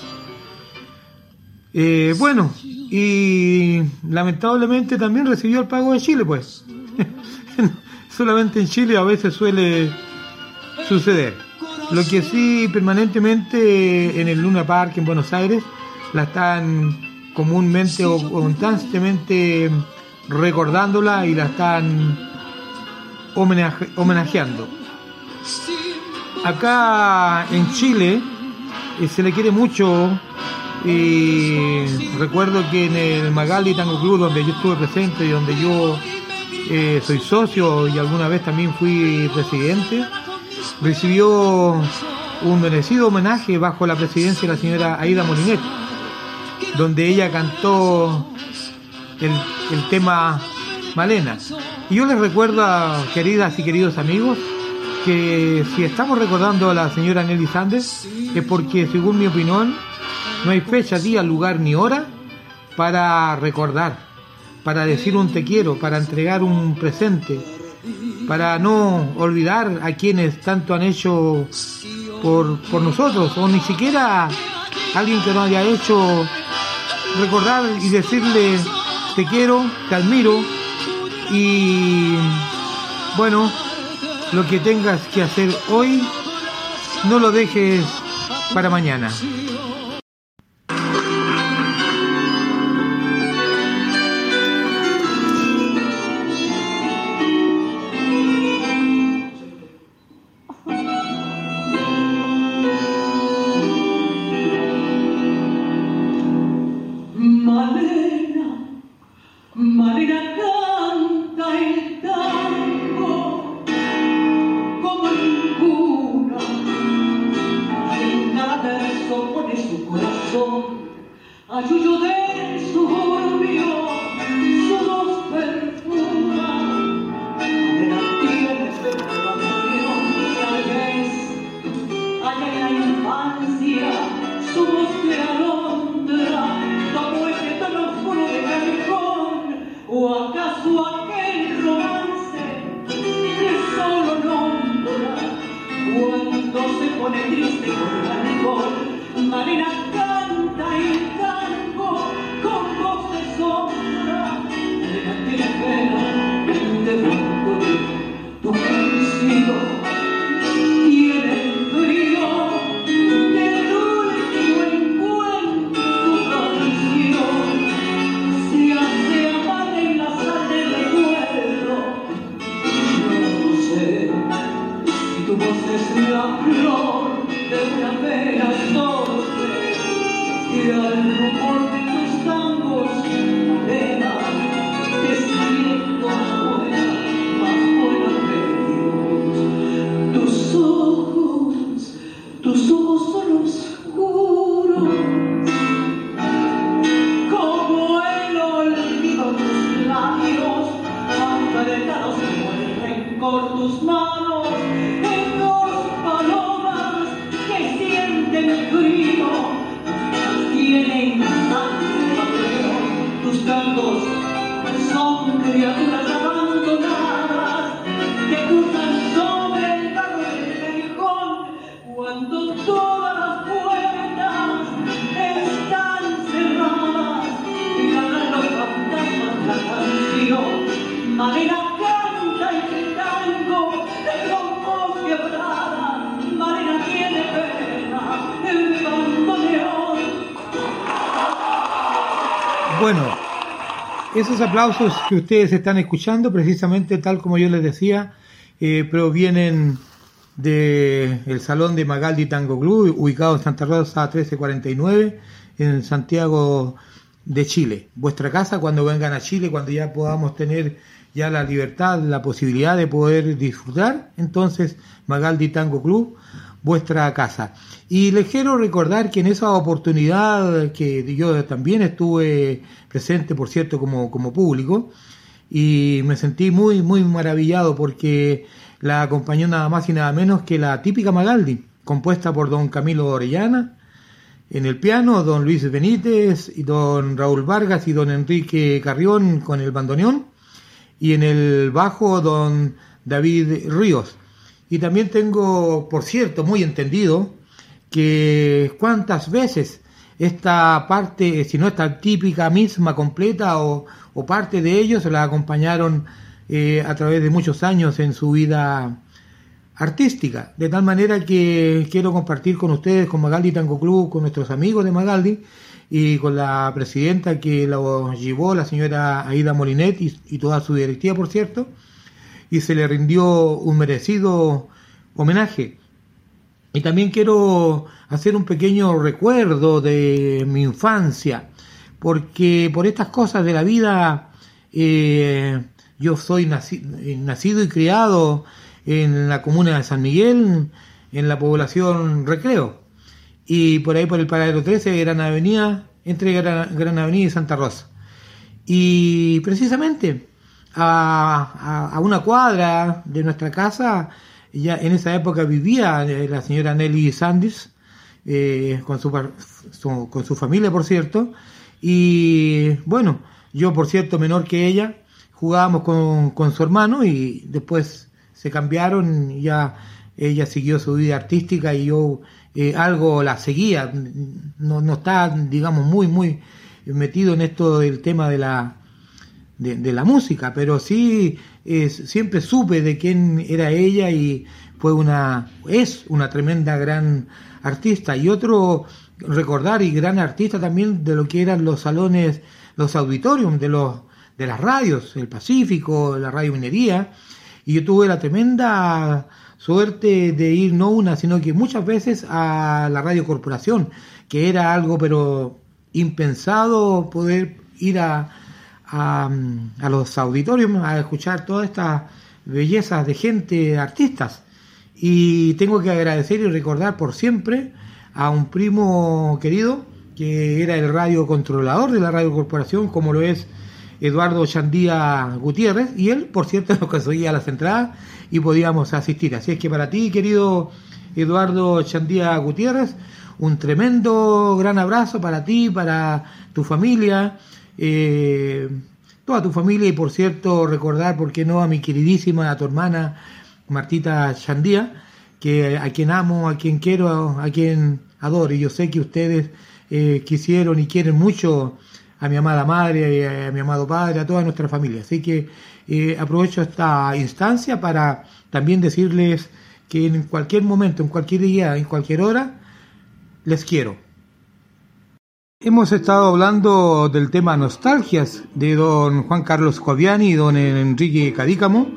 F: Eh, bueno, y lamentablemente también recibió el pago de Chile, pues. Solamente en Chile a veces suele suceder. Lo que sí permanentemente en el Luna Park en Buenos Aires la están comúnmente o constantemente recordándola y la están homenaje- homenajeando. Acá en Chile eh, se le quiere mucho y recuerdo que en el Magali Tango Club donde yo estuve presente y donde yo eh, soy socio y alguna vez también fui presidente, recibió un merecido homenaje bajo la presidencia de la señora Aida Molinet, donde ella cantó el, el tema Malena. Y yo les recuerdo, queridas y queridos amigos, que si estamos recordando a la señora Nelly Sanders es porque, según mi opinión, no hay fecha, día, lugar ni hora para recordar, para decir un te quiero, para entregar un presente, para no olvidar a quienes tanto han hecho por, por nosotros, o ni siquiera alguien que no haya hecho, recordar y decirle te quiero, te admiro y bueno, lo que tengas que hacer hoy, no lo dejes para mañana. Esos aplausos que ustedes están escuchando, precisamente tal como yo les decía, eh, provienen del Salón de Magaldi Tango Club, ubicado en Santa Rosa 1349, en Santiago de Chile. Vuestra casa cuando vengan a Chile, cuando ya podamos tener ya la libertad, la posibilidad de poder disfrutar, entonces Magaldi Tango Club, vuestra casa. Y les quiero recordar que en esa oportunidad que yo también estuve presente, por cierto, como, como público, y me sentí muy, muy maravillado porque la acompañó nada más y nada menos que la típica Magaldi, compuesta por don Camilo Orellana, en el piano, don Luis Benítez, y don Raúl Vargas y don Enrique Carrión con el bandoneón, y en el bajo, don David Ríos. Y también tengo, por cierto, muy entendido, que cuántas veces esta parte, si no esta típica misma completa o, parte de ellos, la acompañaron eh, a través de muchos años en su vida artística. De tal manera que quiero compartir con ustedes, con Magaldi Tango Club, con nuestros amigos de Magaldi y con la presidenta que lo llevó, la señora Aida Molinet y, y toda su directiva, por cierto, y se le rindió un merecido homenaje. Y también quiero hacer un pequeño recuerdo de mi infancia, porque por estas cosas de la vida eh, yo soy naci nacido y criado en la comuna de San Miguel, en la población Recreo, y por ahí por el paradero 13, Gran Avenida, entre Gran, Gran Avenida y Santa Rosa. Y precisamente a, a, una cuadra de nuestra casa, ya en esa época vivía eh, la señora Nelly Sanders, eh, con, su, con su familia, por cierto, y bueno, yo, por cierto, menor que ella, jugábamos con, con su hermano y después se cambiaron, ya ella siguió su vida artística y yo eh, algo la seguía, no, no está, digamos, muy, muy metido en esto del tema de la, de, la música, pero sí eh, siempre supe de quién era ella y fue una, es una tremenda gran artista. Y otro recordar y gran artista también de lo que eran los salones, los auditorios de los de las radios, el Pacífico, la Radio Minería, y yo tuve la tremenda suerte de ir no una, sino que muchas veces a la Radio Corporación, que era algo pero impensado poder ir a, a, los auditorios a escuchar todas estas bellezas de gente, artistas. Y tengo que agradecer y recordar por siempre a un primo querido que era el radio controlador de la radio corporación, como lo es Eduardo Chandía Gutiérrez, y él, por cierto, nos conseguía las entradas y podíamos asistir. Así es que para ti, querido Eduardo Chandía Gutiérrez, un tremendo gran abrazo para ti, para tu familia, eh, toda tu familia, y por cierto, recordar, ¿por qué no?, a mi queridísima, a tu hermana Martita Chandía, que a quien amo, a quien quiero, a quien adoro. Y yo sé que ustedes eh, quisieron y quieren mucho a mi amada madre, a mi amado padre, a toda nuestra familia. Así que eh, aprovecho esta instancia para también decirles que en cualquier momento, en cualquier día, en cualquier hora, les quiero. Hemos estado hablando del tema nostalgias de don Juan Carlos Coviani y don Enrique Cadícamo,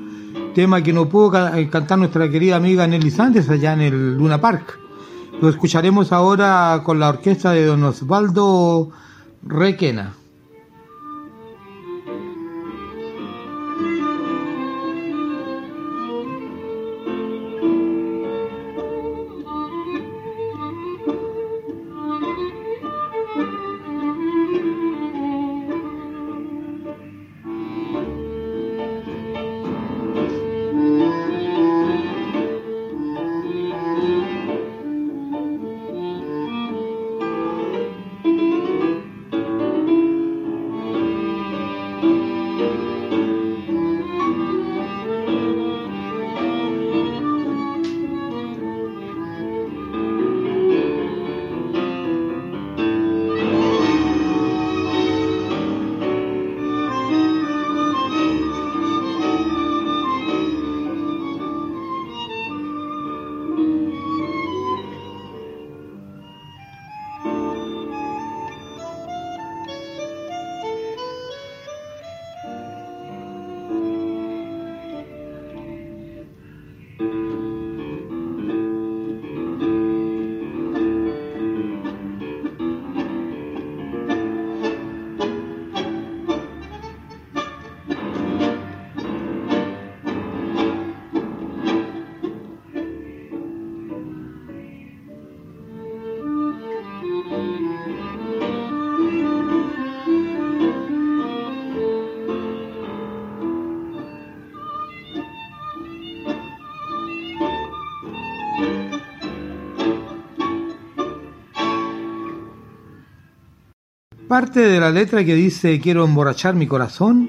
F: tema que no pudo cantar nuestra querida amiga Nelly Sánchez allá en el Luna Park. Lo escucharemos ahora con la orquesta de don Osvaldo Requena. Parte de la letra que dice quiero emborrachar mi corazón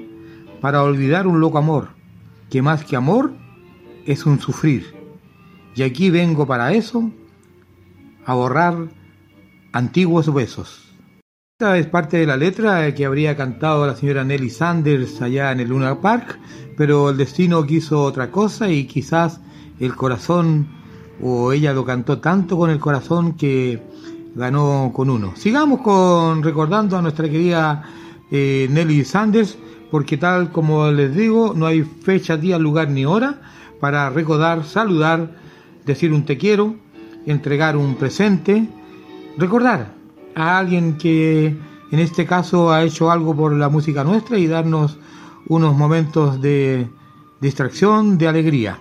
F: para olvidar un loco amor, que más que amor es un sufrir. Y aquí vengo para eso, a borrar antiguos besos. Esta es parte de la letra que habría cantado la señora Nelly Sanders allá en el Luna Park, pero el destino quiso otra cosa y quizás el corazón o ella lo cantó tanto con el corazón que ganó con uno. Sigamos con recordando a nuestra querida eh, Nelly Sanders, porque tal como les digo, no hay fecha, día, lugar ni hora para recordar, saludar, decir un te quiero, entregar un presente, recordar a alguien que en este caso ha hecho algo por la música nuestra y darnos unos momentos de distracción, de alegría.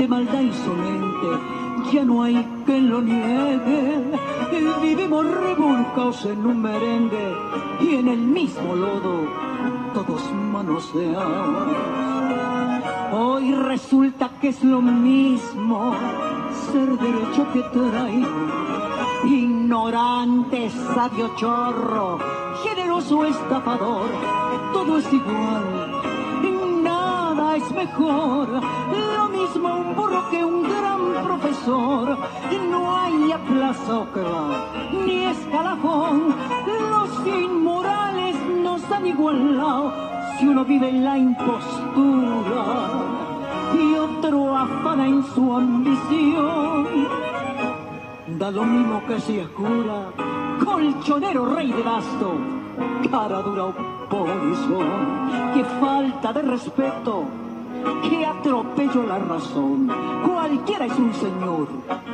H: De maldad insolente, ya no hay que lo niegue. Vivimos revolcados en un merengue y en el mismo lodo todos manoseados. Hoy resulta que es lo mismo ser derecho que traigo. Ignorante, sabio chorro, generoso estafador, todo es igual, nada es mejor. Lo mismo un burro que un gran profesor. No hay aplazocra ni escalafón. Los inmorales nos han igualado si uno vive en la impostura y otro afana en su ambición. Da lo mismo que si es cura, colchonero rey de basto, cara dura o polizón. Qué falta de respeto, que atropello la razón. Cualquiera es un señor,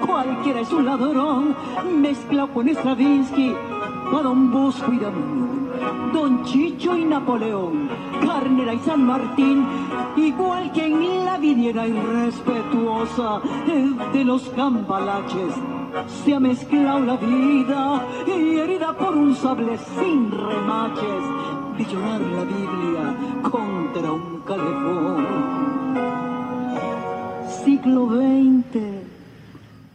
H: cualquiera es un ladrón, mezclado con Stravinsky, a Don Bosco y Damián, Don Chicho y Napoleón, Carnera y San Martín, igual que en la viniera irrespetuosa de los cambalaches. Se ha mezclado la vida y herida por un sable sin remaches, de llorar la Biblia contra un calefón. Siglo XX,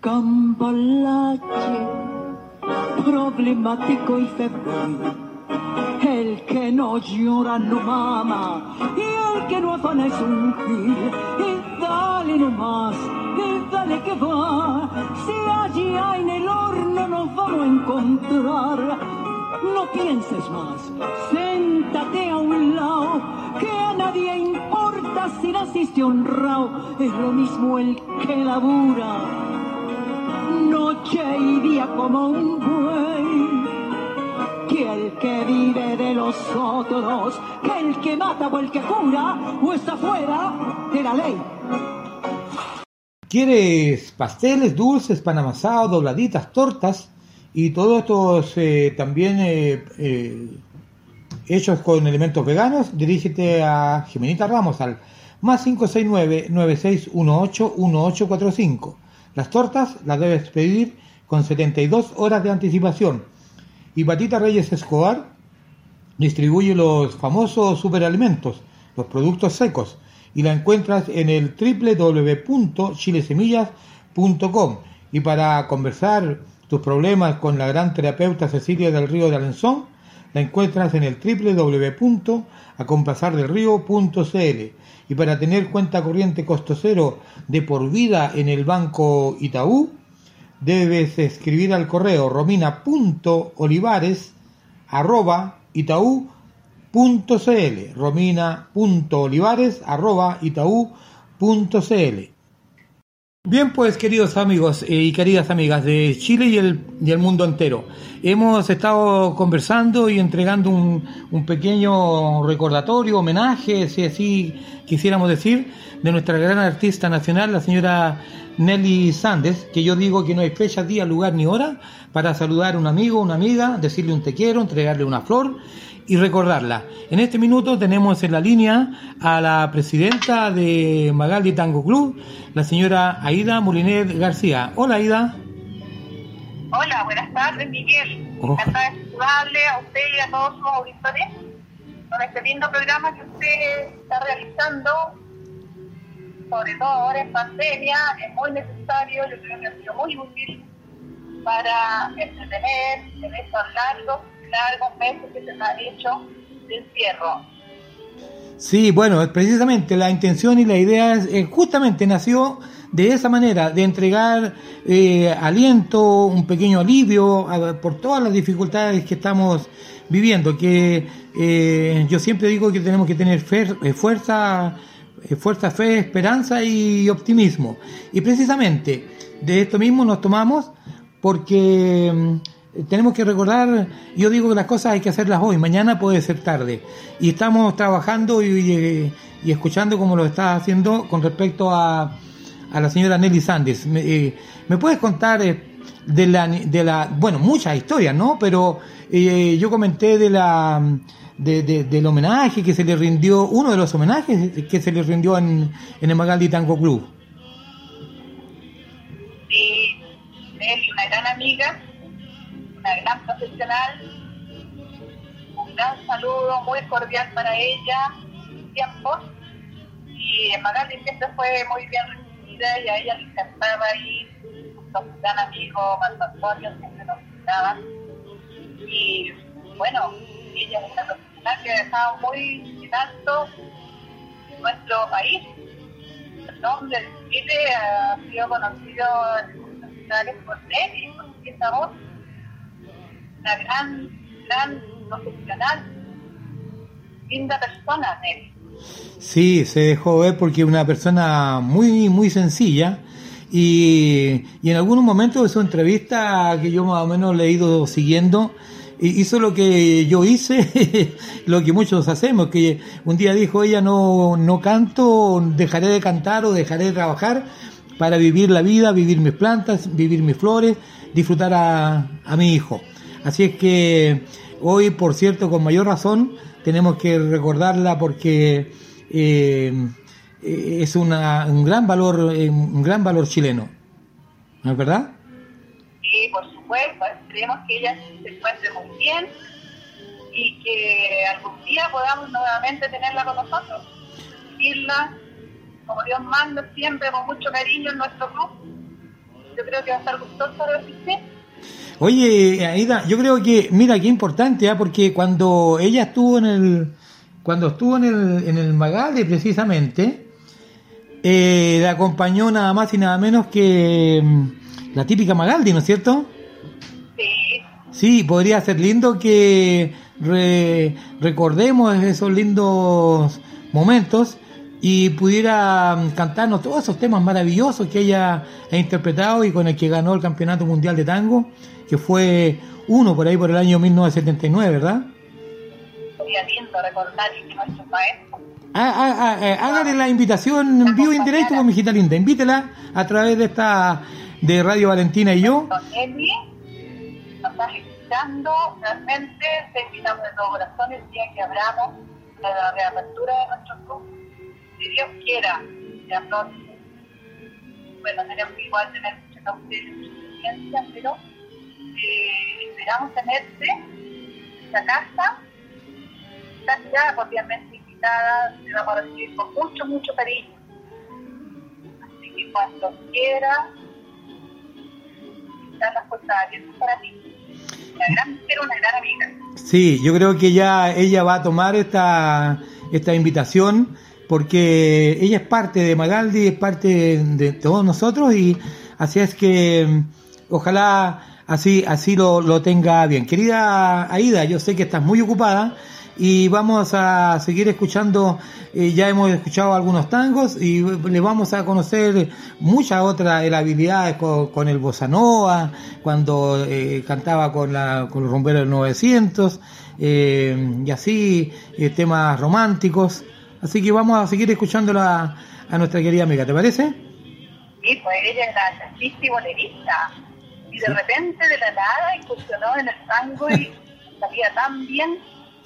H: cambalache problemático y febril. El que no llora no mama y el que no afana es un gil. Y dale nomás, y dale que va. Si allí en el horno nos vamos a encontrar. No pienses más, siéntate a un lado, que a nadie importa si naciste honrado. Es lo mismo el que labura noche y día como un buey. Que el que vive de los otros, que el que mata o el que cura, o está fuera de la ley.
F: ¿Quieres pasteles, dulces, pan amasado, dobladitas, tortas? Y todo esto eh, también eh, eh, hechos con elementos veganos, dirígete a Jimenita Ramos al más 569-9618-1845. Las tortas las debes pedir con 72 horas de anticipación. Y Patita Reyes Escobar distribuye los famosos superalimentos, los productos secos, y la encuentras en el www.chilesemillas.com. Y para conversar tus problemas con la gran terapeuta Cecilia del Río de Alenzón, la encuentras en el www.acompasardelrío.cl y para tener cuenta corriente costo cero de por vida en el banco Itaú, debes escribir al correo romina.olivares arroba Bien, pues queridos amigos eh, y queridas amigas de Chile y el, mundo entero, hemos estado conversando y entregando un, un pequeño recordatorio, homenaje, si así quisiéramos decir, de nuestra gran artista nacional, la señora Nelly Sandes, que yo digo que no hay fecha, día, lugar ni hora para saludar a un amigo, una amiga, decirle un te quiero, entregarle una flor y recordarla. En este minuto tenemos en la línea a la presidenta de Magaldi Tango Club, la señora Aida Molinet García. Hola Aida.
I: Hola, buenas tardes Miguel.
F: Oh.
I: Encantada de saludarle a usted y a todos sus auditores con este lindo programa que usted está realizando, sobre todo ahora en pandemia, es muy necesario, yo creo que ha sido muy útil para entretener en estos largos, largos meses que se han hecho de encierro.
F: Sí, bueno, precisamente la intención y la idea es, eh, justamente nació de esa manera, de entregar eh, aliento, un pequeño alivio por todas las dificultades que estamos viviendo, que eh, yo siempre digo que tenemos que tener fuerza, fuerza, fe, esperanza y optimismo. Y precisamente de esto mismo nos tomamos porque mm, tenemos que recordar, yo digo que las cosas hay que hacerlas hoy, mañana puede ser tarde. Y estamos trabajando y, eh, escuchando como lo está haciendo con respecto a, a la señora Nelly Sandes. ¿Me, eh, ¿me puedes contar eh, de la, de la, bueno, muchas historias, ¿no? Pero eh, yo comenté de la, de- de- del homenaje que se le rindió, uno de los homenajes que se le rindió en, en el Magaldi Tango Club.
I: Sí, Nelly, una gran amiga, una gran profesional, un gran saludo muy cordial para ella, tiempos. Y Magali siempre fue muy bien recibida y a ella le encantaba ir junto a su gran amigo Antonio, siempre nos visitaba. Y bueno, ella es una profesional que ha dejado muy en alto nuestro país. El nombre de Chile ha sido conocido en lugares por Nelly, por esa voz. Una gran, gran profesional, linda persona, Nelly.
F: Sí, se dejó ver porque una persona muy, muy sencilla y, y en algunos momentos de su entrevista que yo más o menos he ido siguiendo, hi- hizo lo que yo hice, lo que muchos hacemos, que un día dijo ella no, no canto, dejaré de cantar o dejaré de trabajar para vivir la vida, vivir mis plantas, vivir mis flores, disfrutar a, a mi hijo. Así es que hoy, por cierto, con mayor razón, tenemos que recordarla porque eh, eh, es una, un gran valor, eh, un gran valor chileno. ¿No es verdad?
I: Y por supuesto, esperemos que ella se encuentre muy bien y que algún día podamos nuevamente tenerla con nosotros, vivirla como Dios manda siempre, con mucho cariño en nuestro club. Yo creo que va a estar gustoso de asistir.
F: Oye, Aida, yo creo que, mira, qué importante, ¿ah? porque cuando ella estuvo en el, cuando estuvo en el, en el Magaldi precisamente, eh, la acompañó nada más y nada menos que mm, la típica Magaldi, ¿no es cierto?
I: Sí,
F: Sí, podría ser lindo que re- recordemos esos lindos momentos y pudiera mm, cantarnos todos esos temas maravillosos que ella ha interpretado y con el que ganó el Campeonato Mundial de Tango, que fue uno por ahí por el año 1979, ¿verdad?
I: sería lindo recordar que nuestros maestros
F: Ah, ah, ah, eh, hágale la invitación en vivo y en directo con mi hijita linda. Invítela a través de esta de Radio Valentina y yo.
I: Nos estás escuchando, realmente te invitamos de todo corazón el día que abramos la reapertura de nuestro club. Dios quiera, ya pronto. Bueno, tenemos que igual tener mucha cautela pero eh, esperamos tenerte en esta casa. Estás ya cordialmente invitada, te vamos a recibir con mucho, mucho cariño. Así que cuando quieras, están las puertas abiertas para ti. una gran mujer, una gran amiga.
F: Sí, yo creo que ya ella va a tomar esta, esta invitación porque ella es parte de Magaldi, es parte de todos nosotros y así es que mm, ojalá así, así lo, lo tenga bien. Querida Aida, yo sé que estás muy ocupada y vamos a seguir escuchando, eh, ya hemos escuchado algunos tangos y le vamos a conocer muchas otras habilidades con, el bossa nova, cuando eh, cantaba con, la, con los romperos del 900 eh, y así eh, temas románticos. Así que vamos a seguir escuchándola a nuestra querida amiga, ¿te parece?
I: Sí, pues ella era jazzista y bolerista. Y de repente, de la nada, incursionó en el tango y sabía tan bien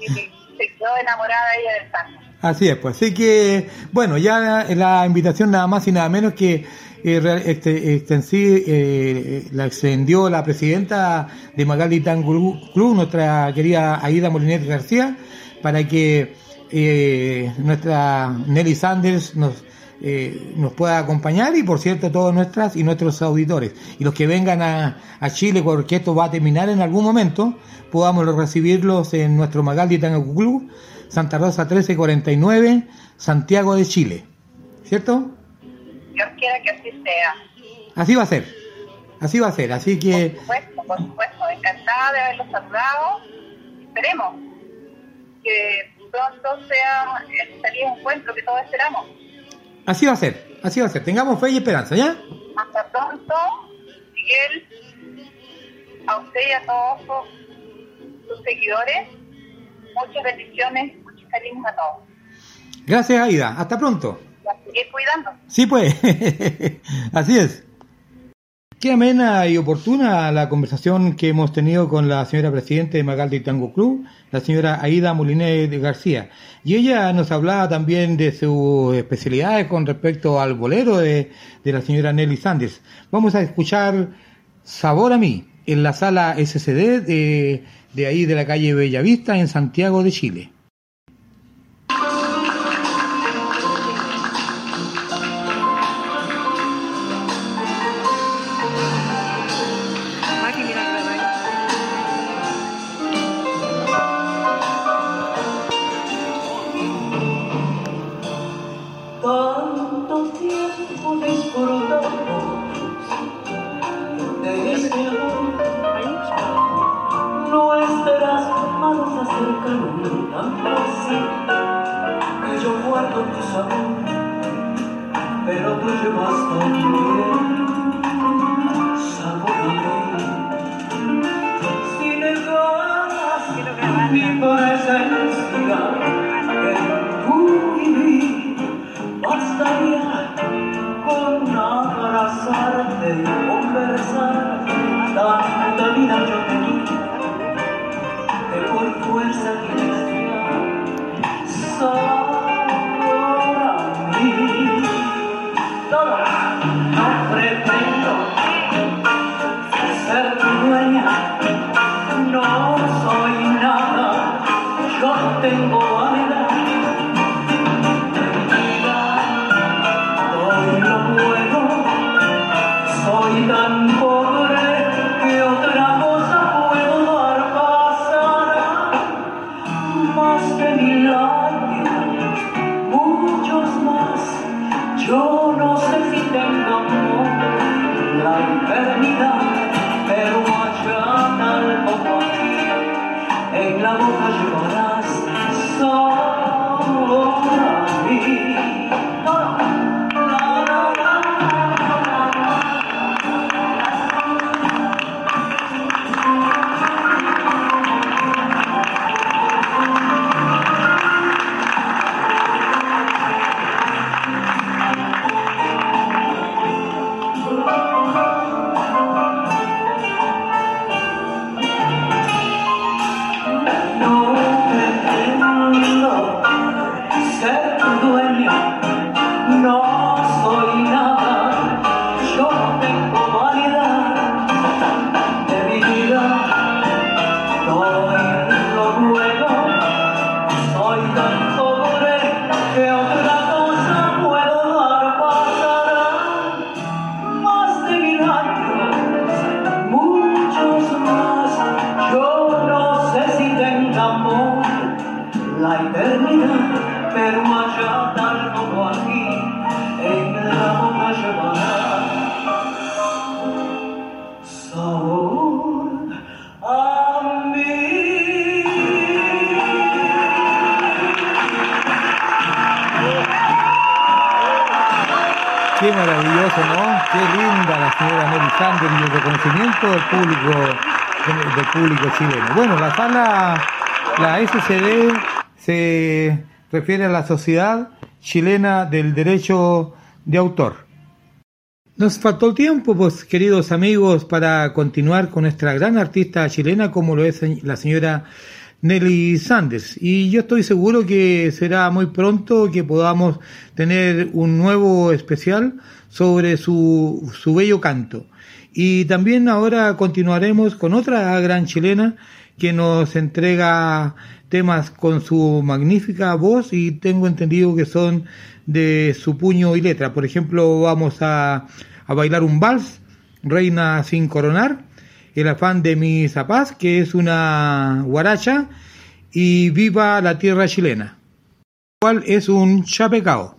I: y se quedó enamorada ella del tango.
F: Así es, pues. Así que, bueno, ya la invitación nada más y nada menos que eh, este, extensi- eh, la extendió la presidenta de Magali Tango Club, nuestra querida Aida Molinet García, para que eh, nuestra Nelly Sanders nos, eh, nos pueda acompañar y, por cierto, todos nuestras y nuestros auditores. Y los que vengan a, a Chile, porque esto va a terminar en algún momento, podamos recibirlos en nuestro Magaldi Tango Club, Santa Rosa 1349, Santiago de Chile. ¿Cierto?
I: Dios quiera que así sea.
F: Así va a ser. Así va a ser. Así que,
I: Por supuesto, por supuesto. Encantada de haberlos saludado. Esperemos que pronto sea el feliz encuentro que todos esperamos.
F: así va a ser. Así va a ser. Tengamos fe y esperanza, ¿ya?
I: Hasta pronto, Miguel, a usted y a todos sus, sus seguidores. Muchas bendiciones, muchos cariños a todos.
F: Gracias, Aida. Hasta pronto.
I: Y a seguir cuidando.
F: Sí, pues. Así es. Qué amena y oportuna la conversación que hemos tenido con la señora presidenta de Magaldi Tango Club, la señora Aida Moliné de García. Y ella nos hablaba también de sus especialidades con respecto al bolero de, de la señora Nelly Sanders. Vamos a escuchar Sabor a mí en la sala SCD de, de ahí de la calle Bellavista en Santiago de Chile.
H: Yo no sé si tengo amor, la eternidad, pero allá tal como aquí, en la boca sabor
J: la SCD se refiere a la Sociedad Chilena del Derecho de Autor. Nos faltó el tiempo, pues, queridos amigos, para continuar con nuestra gran artista chilena como lo es la señora Nelly Sanders. Y yo estoy seguro que será muy pronto que podamos tener un nuevo especial sobre su, su bello canto. Y también ahora continuaremos con otra gran chilena que nos entrega temas con su magnífica voz y tengo entendido que son de su puño y letra. Por ejemplo, vamos a, a bailar un vals, Reina sin coronar, El afán de mi zapaz, que es una guaracha, y Viva la tierra chilena, cual es un chapecao.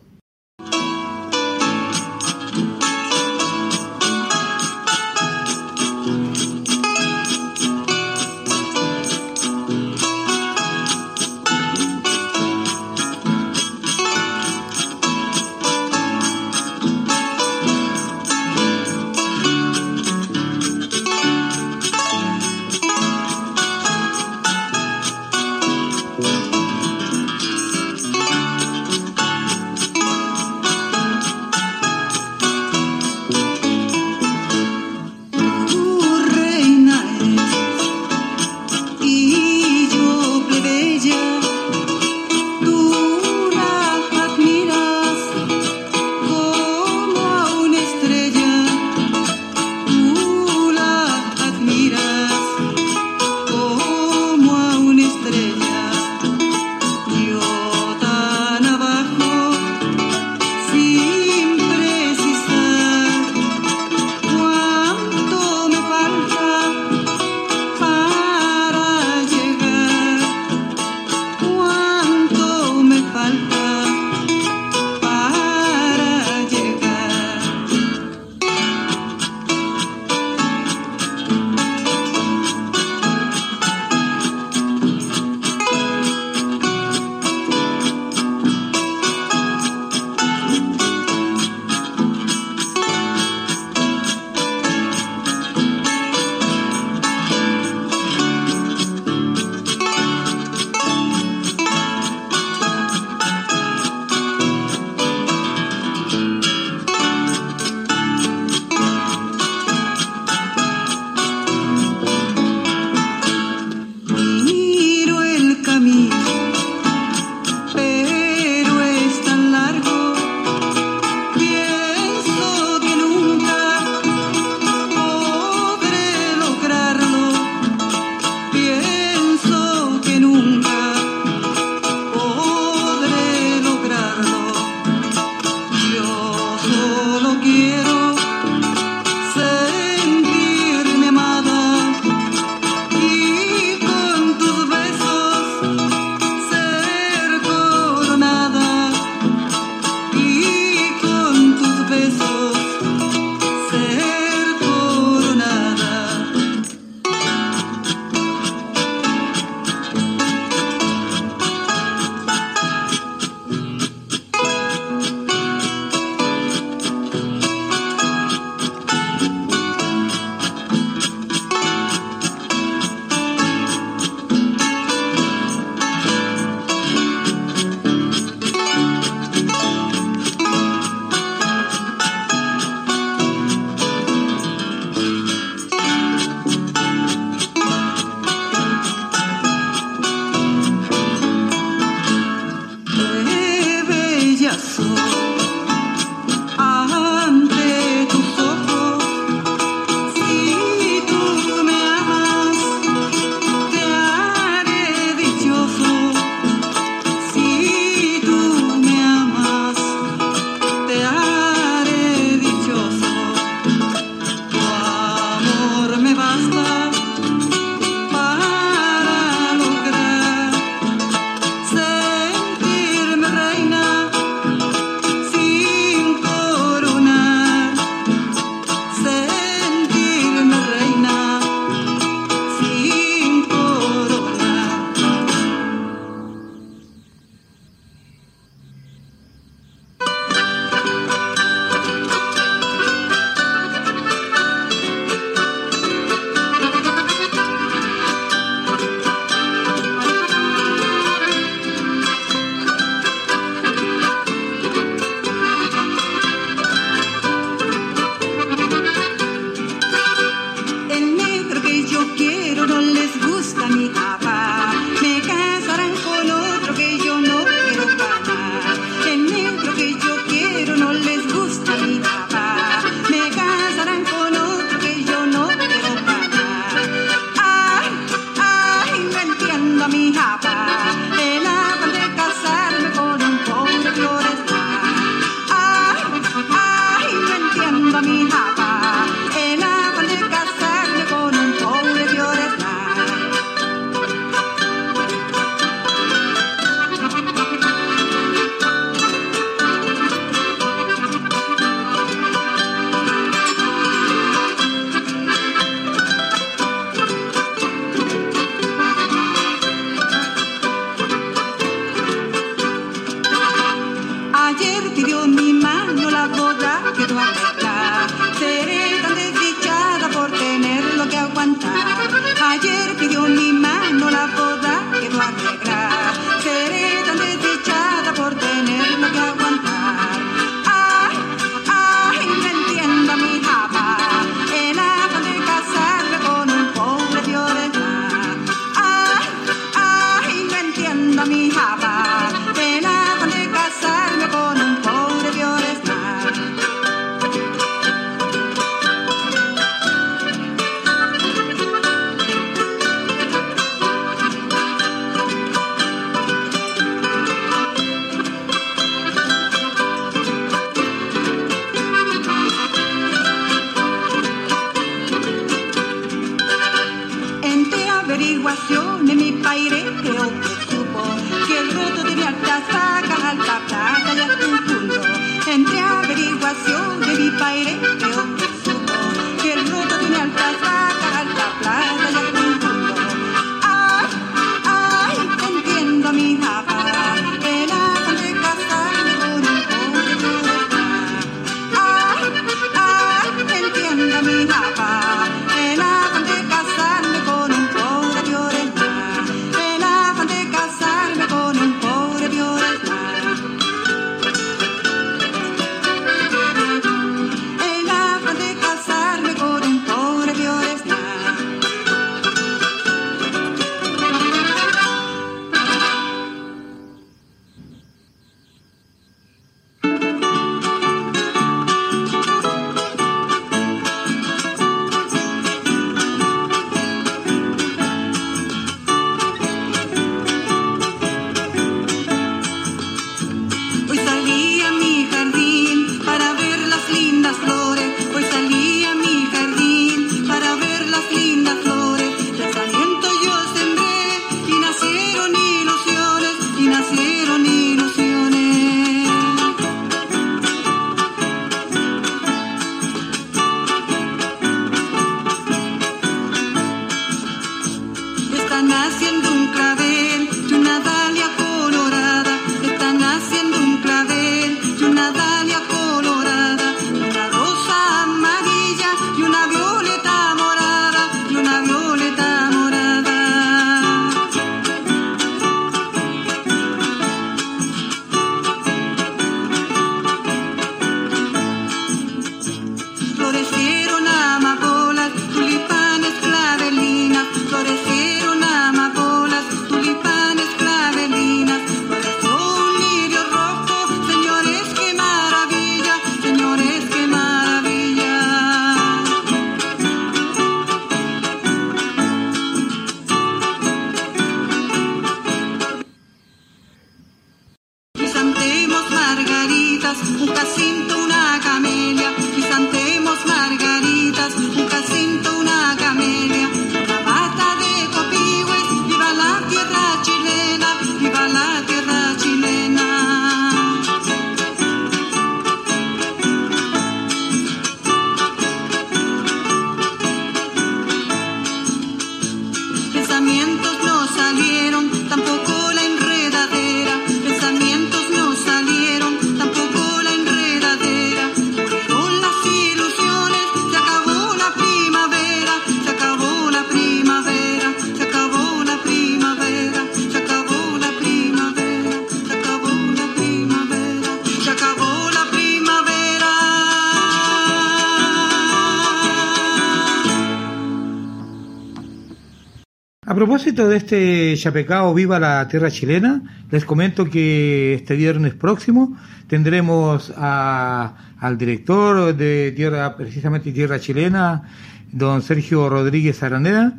F: propósito de este Chapecao Viva la Tierra Chilena, les comento que este viernes próximo tendremos al director de Tierra, precisamente Tierra Chilena, don Sergio Rodríguez Araneda,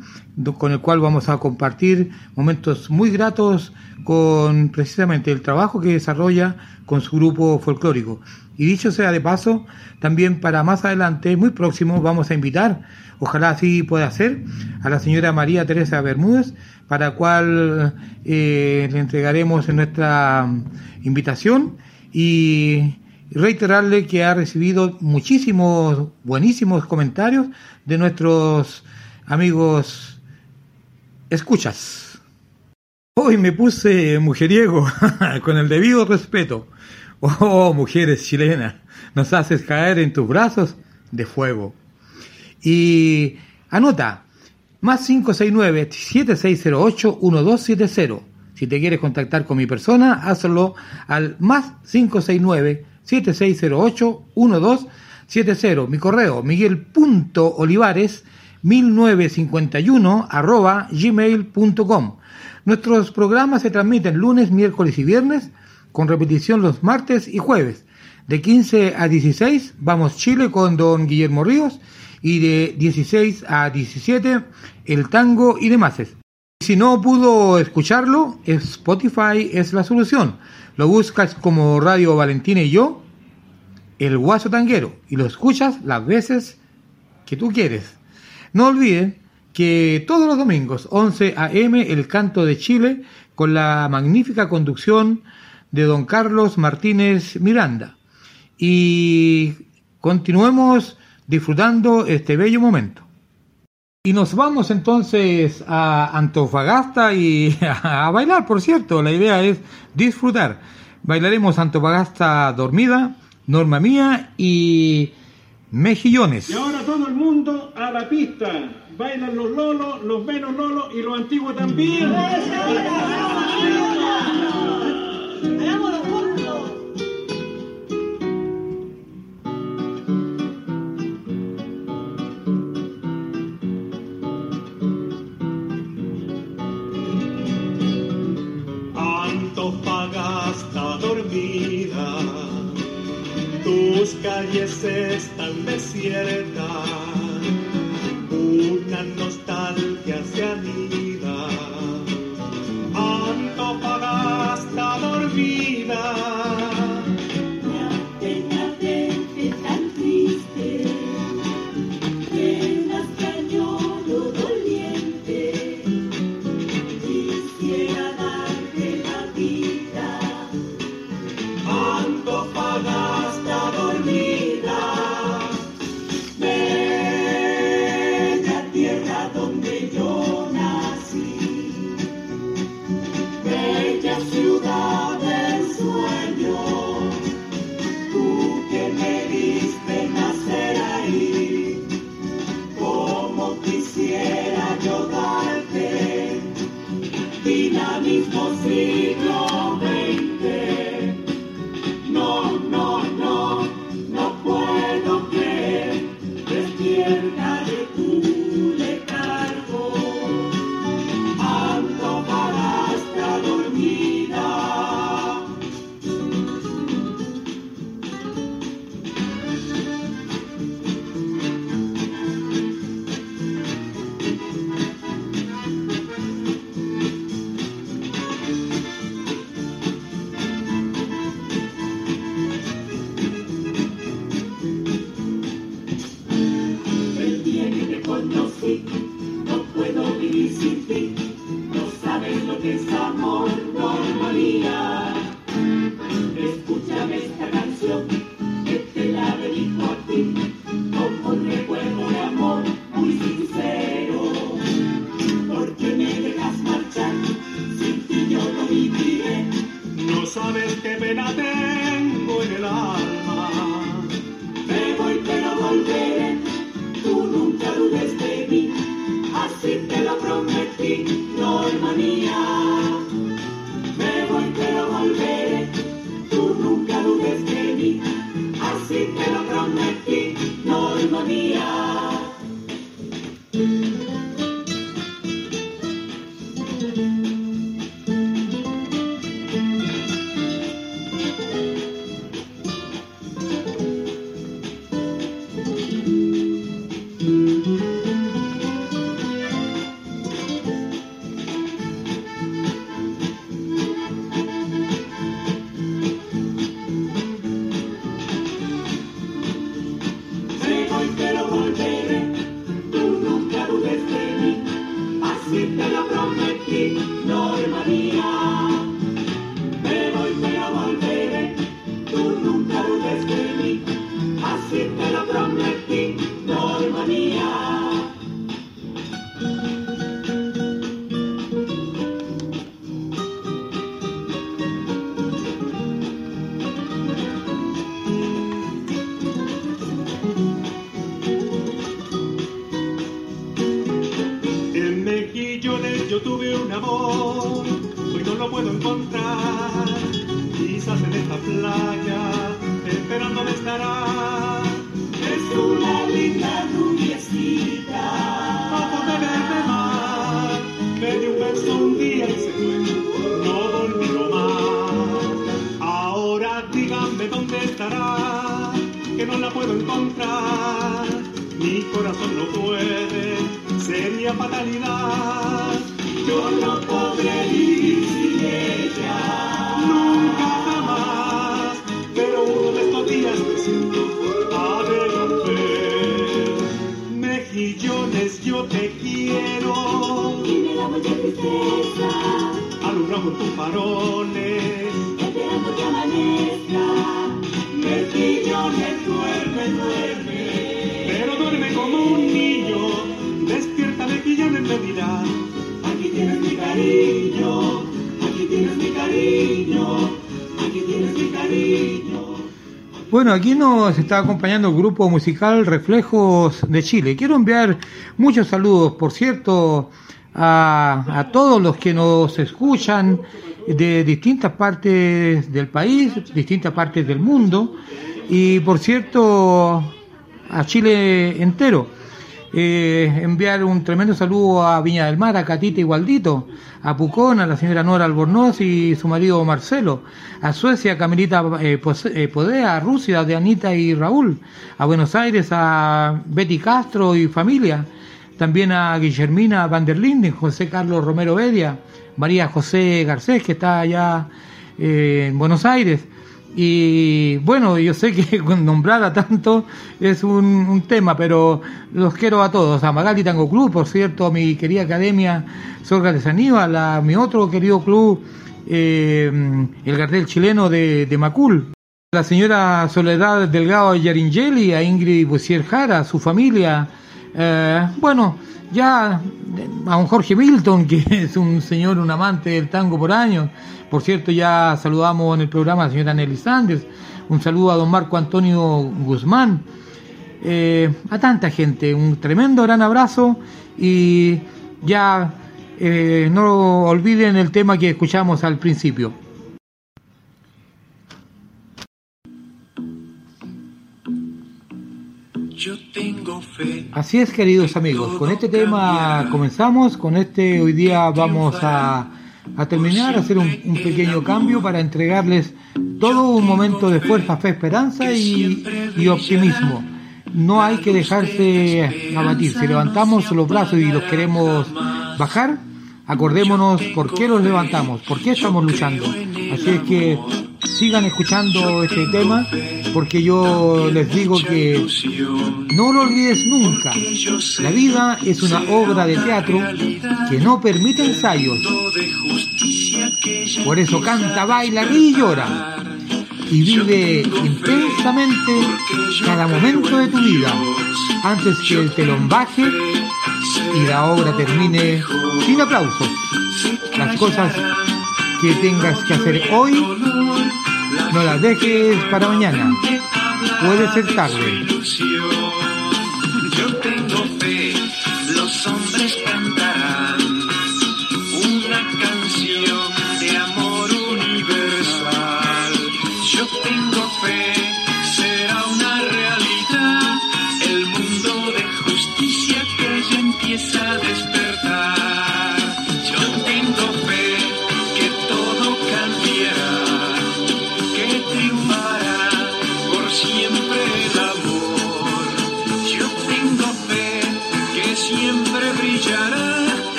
F: con el cual vamos a compartir momentos muy gratos con precisamente el trabajo que desarrolla con su grupo folclórico. Y dicho sea de paso, también para más adelante, muy próximo, vamos a invitar, ojalá así pueda ser, a la señora María Teresa Bermúdez, para cual eh, le entregaremos nuestra invitación y reiterarle que ha recibido muchísimos buenísimos comentarios de nuestros amigos escuchas. Hoy me puse mujeriego, con el debido respeto. Oh, mujeres chilenas, nos haces caer en tus brazos de fuego. Y anota, más 569-7608-1270. Si te quieres contactar con mi persona, hazlo al más 569-7608-1270. Mi correo, miguel.olivares1951 arroba gmail.com. Nuestros programas se transmiten lunes, miércoles y viernes, con repetición los martes y jueves. De 15 a 16 vamos Chile con don Guillermo Ríos y de 16 a 17 el tango y demás. Si no pudo escucharlo, Spotify es la solución. Lo buscas como Radio Valentina y yo, el guaso tanguero, y lo escuchas las veces que tú quieres. No olviden que todos los domingos, 11 a.m., el canto de Chile, con la magnífica conducción de don Carlos Martínez Miranda. Y continuemos disfrutando este bello momento. Y nos vamos entonces a Antofagasta y a bailar, por cierto. La idea es disfrutar. Bailaremos Antofagasta dormida, Norma Mía y Mejillones.
K: Y ahora todo el mundo a la pista. Bailan los lolos, los menos lolos y los antiguos también.
H: Hagámoslo juntos.
L: Dormida, tus calles están desiertas, una nostalgia se anida.
F: Está acompañando el grupo musical Reflejos de Chile. Quiero enviar muchos saludos, por cierto, a todos los que nos escuchan de distintas partes del país, distintas partes del mundo y, por cierto, a Chile entero. Eh, enviar un tremendo saludo a Viña del Mar, a Catita Igualdito, a Pucón, a la señora Nora Albornoz y su marido Marcelo, a Suecia, a Camilita eh, eh, Podea, a Rusia, de Anita y Raúl, a Buenos Aires, a Betty Castro y familia, también a Guillermina Van Linden, José Carlos Romero Bedia, María José Garcés, que está allá eh, en Buenos Aires. Y bueno, yo sé que nombrar a tanto es un, tema, pero los quiero a todos. A Magali Tango Club, por cierto, a mi querida academia Sorga de Saníbal, a mi otro querido club, eh, el Gardel chileno de, de Macul. La señora Soledad Delgado Yaringeli, a Ingrid Busier Jara, su familia. Eh, bueno, ya a un Jorge Milton, que es un señor, un amante del tango por años. Por cierto, ya saludamos en el programa a la señora Nelly Sanders. Un saludo a don Marco Antonio Guzmán. Eh, a tanta gente, un tremendo gran abrazo y ya eh, no olviden el tema que escuchamos al principio.
G: Yo tengo fe.
F: Así es, queridos amigos, con este tema comenzamos, con este hoy día vamos a, a terminar, a hacer un, un pequeño cambio para entregarles todo un momento de fuerza, fe, esperanza y, y optimismo. No hay que dejarse abatir, si levantamos los brazos y los queremos bajar, acordémonos por qué los levantamos, por qué estamos luchando. Así es que sigan escuchando este tema porque yo les digo que no lo olvides nunca. La vida es una obra de teatro que no permite ensayos. Por eso canta, baila, ríe y llora. Y vive intensamente cada momento de tu vida antes que el telón baje y la obra termine sin aplausos. Las cosas que tengas que hacer hoy, no las dejes para mañana. Puede ser tarde.
G: Yo tengo fe, los hombres cantarán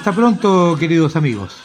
F: Hasta pronto, queridos amigos.